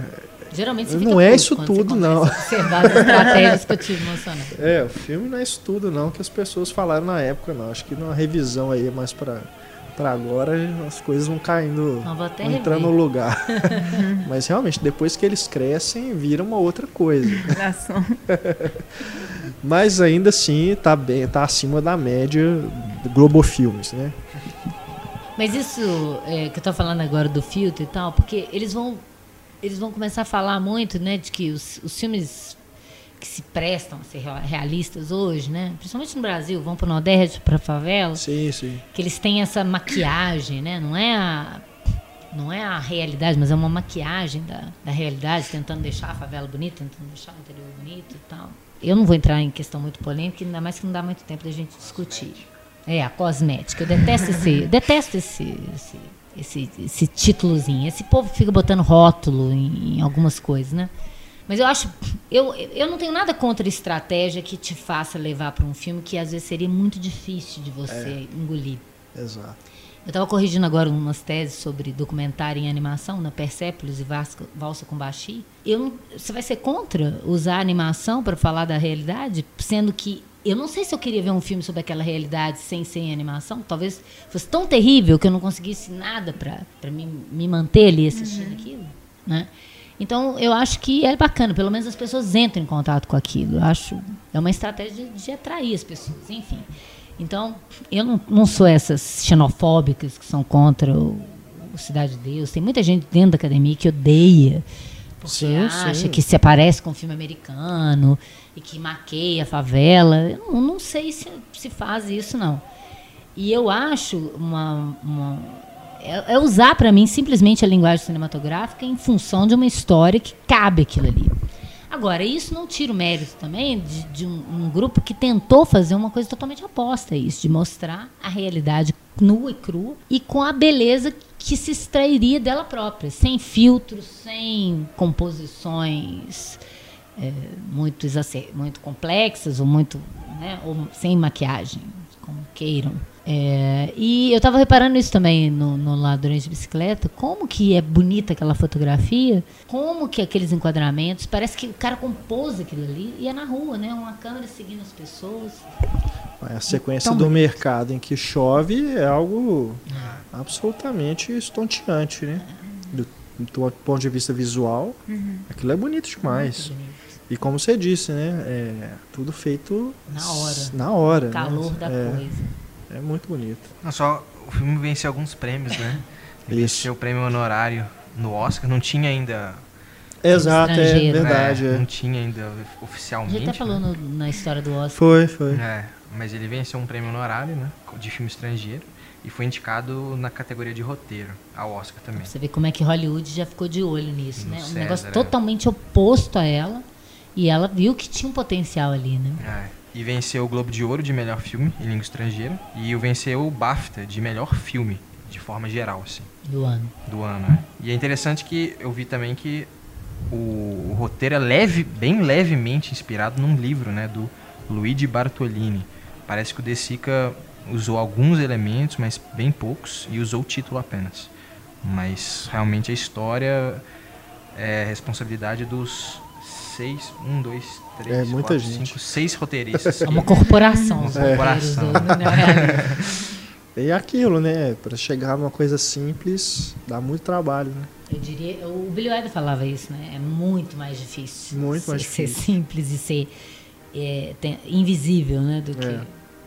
Geralmente você Não é isso tudo, não. Observar as estratégias que eu tive emocionado. É, o filme não é isso tudo, não, que as pessoas falaram na época, não. Acho que numa revisão aí, mais pra, pra agora, as coisas vão caindo, vão entrando no lugar. Mas realmente, depois que eles crescem, vira uma outra coisa. Mas ainda assim, tá bem, tá acima da média do Globo Filmes, né? Mas isso é, que eu tô falando agora do filtro e tal, porque eles vão eles vão começar a falar muito, né, de que os, os filmes que se prestam a ser realistas hoje, né, principalmente no Brasil, vão para o Nordeste, para a favela, sim, sim. que eles têm essa maquiagem, né, não é a não é a realidade, mas é uma maquiagem da, da realidade, tentando deixar a favela bonita, tentando deixar o interior bonito e tal. Eu não vou entrar em questão muito polêmica, ainda mais que não dá muito tempo da gente discutir. É, a cosmética. Eu detesto esse, eu detesto esse, esse esse, esse títulozinho. Esse povo fica botando rótulo em, em, algumas coisas, né? Mas eu acho. Eu, eu não tenho nada contra estratégia que te faça levar para um filme que às vezes seria muito difícil de você é. engolir. Exato. Eu estava corrigindo agora umas teses sobre documentário em animação, na Persépolis e Valsa com Baxi. Eu, você vai ser contra usar a animação para falar da realidade, sendo que eu não sei se eu queria ver um filme sobre aquela realidade sem ser em animação. Talvez fosse tão terrível que eu não conseguisse nada para me, me manter ali assistindo uhum. aquilo. Né? Então, eu acho que é bacana, pelo menos as pessoas entram em contato com aquilo. Eu acho é uma estratégia de, de atrair as pessoas, enfim. Então, eu não, não sou essas xenofóbicas que são contra o, o Cidade de Deus. Tem muita gente dentro da academia que odeia porque sim, acha sim. que se aparece com um filme americano e que maqueia a favela. Eu não, não sei se, se faz isso, não. E eu acho uma. uma é, é usar para mim simplesmente a linguagem cinematográfica em função de uma história que cabe aquilo ali. Agora, isso não tira o mérito também de, de um, um, grupo que tentou fazer uma coisa totalmente oposta a isso, de mostrar a realidade nua e crua e com a beleza que se extrairia dela própria, sem filtros, sem composições é, muito, muito complexas ou muito né, ou sem maquiagem, como queiram. É, e eu estava reparando isso também no, no Ladrões de Bicicleta, como que é bonita aquela fotografia, como que aqueles enquadramentos, parece que o cara compôs aquilo ali e é na rua, né? Uma câmera seguindo as pessoas. A sequência então, do mercado em que chove é algo absolutamente estonteante, né? Do, do ponto de vista visual, uhum. aquilo é bonito demais. E como você disse, né? É tudo feito na hora. Na hora. O calor né? da é, coisa. É muito bonito. Não só o filme venceu alguns prêmios, né? venceu o prêmio honorário no Oscar, não tinha ainda Exato, é verdade. É, é. Não tinha ainda oficialmente. A gente até falou né? no, na história do Oscar. Foi, foi. É, mas ele venceu um prêmio honorário, né? De filme estrangeiro. E foi indicado na categoria de roteiro, ao Oscar também. Você vê como é que Hollywood já ficou de olho nisso, no né? César, um negócio é. totalmente oposto a ela. E ela viu que tinha um potencial ali, né? É. E venceu o Globo de Ouro de melhor filme em língua estrangeira. E venceu o BAFTA de melhor filme, de forma geral, assim. Do ano. Do ano, é. E é interessante que eu vi também que o, o roteiro é leve, bem levemente inspirado num livro, né? Do Luigi Bartolini. Parece que o De Sica usou alguns elementos, mas bem poucos, e usou o título apenas. Mas realmente a história é responsabilidade dos seis, um, dois, três, é, muita quatro, gente. cinco, seis roteiristas. É uma corporação. Uma corporação. E aquilo, né? Para chegar numa coisa simples, dá muito trabalho, né? Eu diria, o Billy Wilder falava isso, né? É muito mais difícil. Muito mais ser, difícil. Ser simples e ser é, tem, invisível, né? Do que É.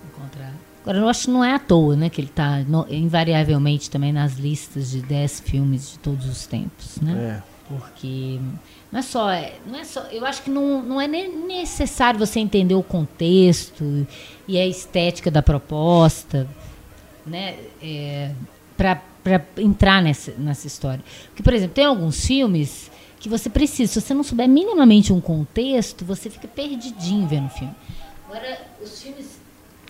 encontrar. Agora, eu acho que não é à toa, né? Que ele está invariavelmente também nas listas de 10 filmes de todos os tempos, né? É. Porque não é só, é- não é só, eu acho que não, não é nem necessário você entender o contexto e a estética da proposta, né, é, para entrar nessa, nessa história. Porque, por exemplo, tem alguns filmes que você precisa, se você não souber minimamente um contexto, você fica perdidinho vendo o filme. Agora, os filmes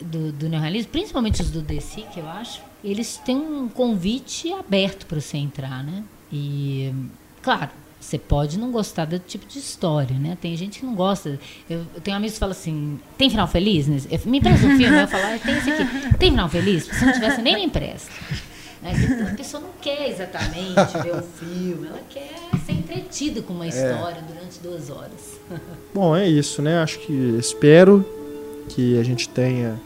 do, do neorrealismo, principalmente os do DC, que eu acho, eles têm um convite aberto para você entrar, né? E, claro, você pode não gostar do tipo de história, né? Tem gente que não gosta. Eu, eu tenho amigos que falam assim: tem final feliz? eu- Me empresta um filme? Eu falo: ah, tem esse aqui. Tem final feliz? Se não tivesse, nem me empresta. Né? A pessoa não quer exatamente ver o filme, ela quer ser entretida com uma história durante duas horas. Bom, é isso, né? Acho que espero que a gente tenha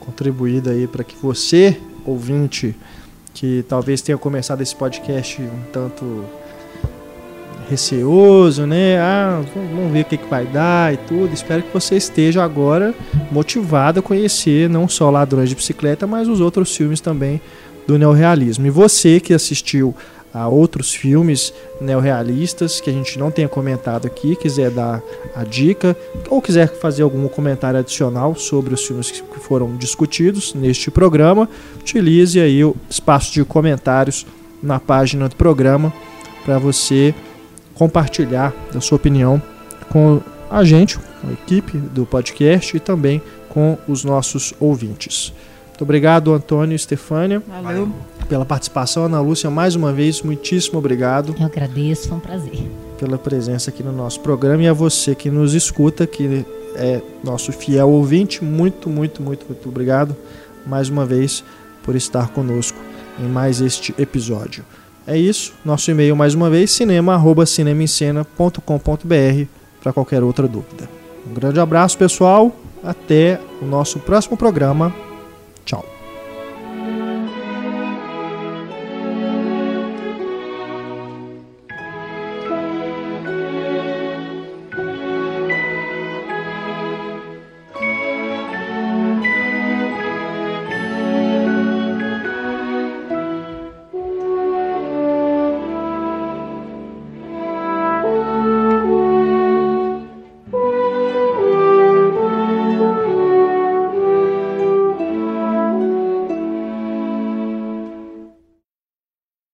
contribuído aí para que você, ouvinte, que talvez tenha começado esse podcast um tanto receoso, né? Ah, vamos ver o que, que vai dar e tudo. Espero que você esteja agora motivado a conhecer não só Ladrões de Bicicleta, mas os outros filmes também do neorrealismo. E você que assistiu a outros filmes neorrealistas que a gente não tenha comentado aqui, quiser dar a dica ou quiser fazer algum comentário adicional sobre os filmes que foram discutidos neste programa, utilize aí o espaço de comentários na página do programa para você compartilhar da sua opinião com a gente, com a equipe do podcast e também com os nossos ouvintes. Muito obrigado, Antônio e Stefânia, Valeu. pela participação. Ana Lúcia, mais uma vez, muitíssimo obrigado Eu agradeço, foi um prazer. pela presença aqui no nosso programa e a você que nos escuta, que é nosso fiel ouvinte, muito, muito, muito, muito obrigado mais uma vez por estar conosco em mais este episódio. É isso, nosso e-mail mais uma vez, cinema@cinemaencena.com.br para qualquer outra dúvida. Um grande abraço, pessoal. Até o nosso próximo programa. Tchau.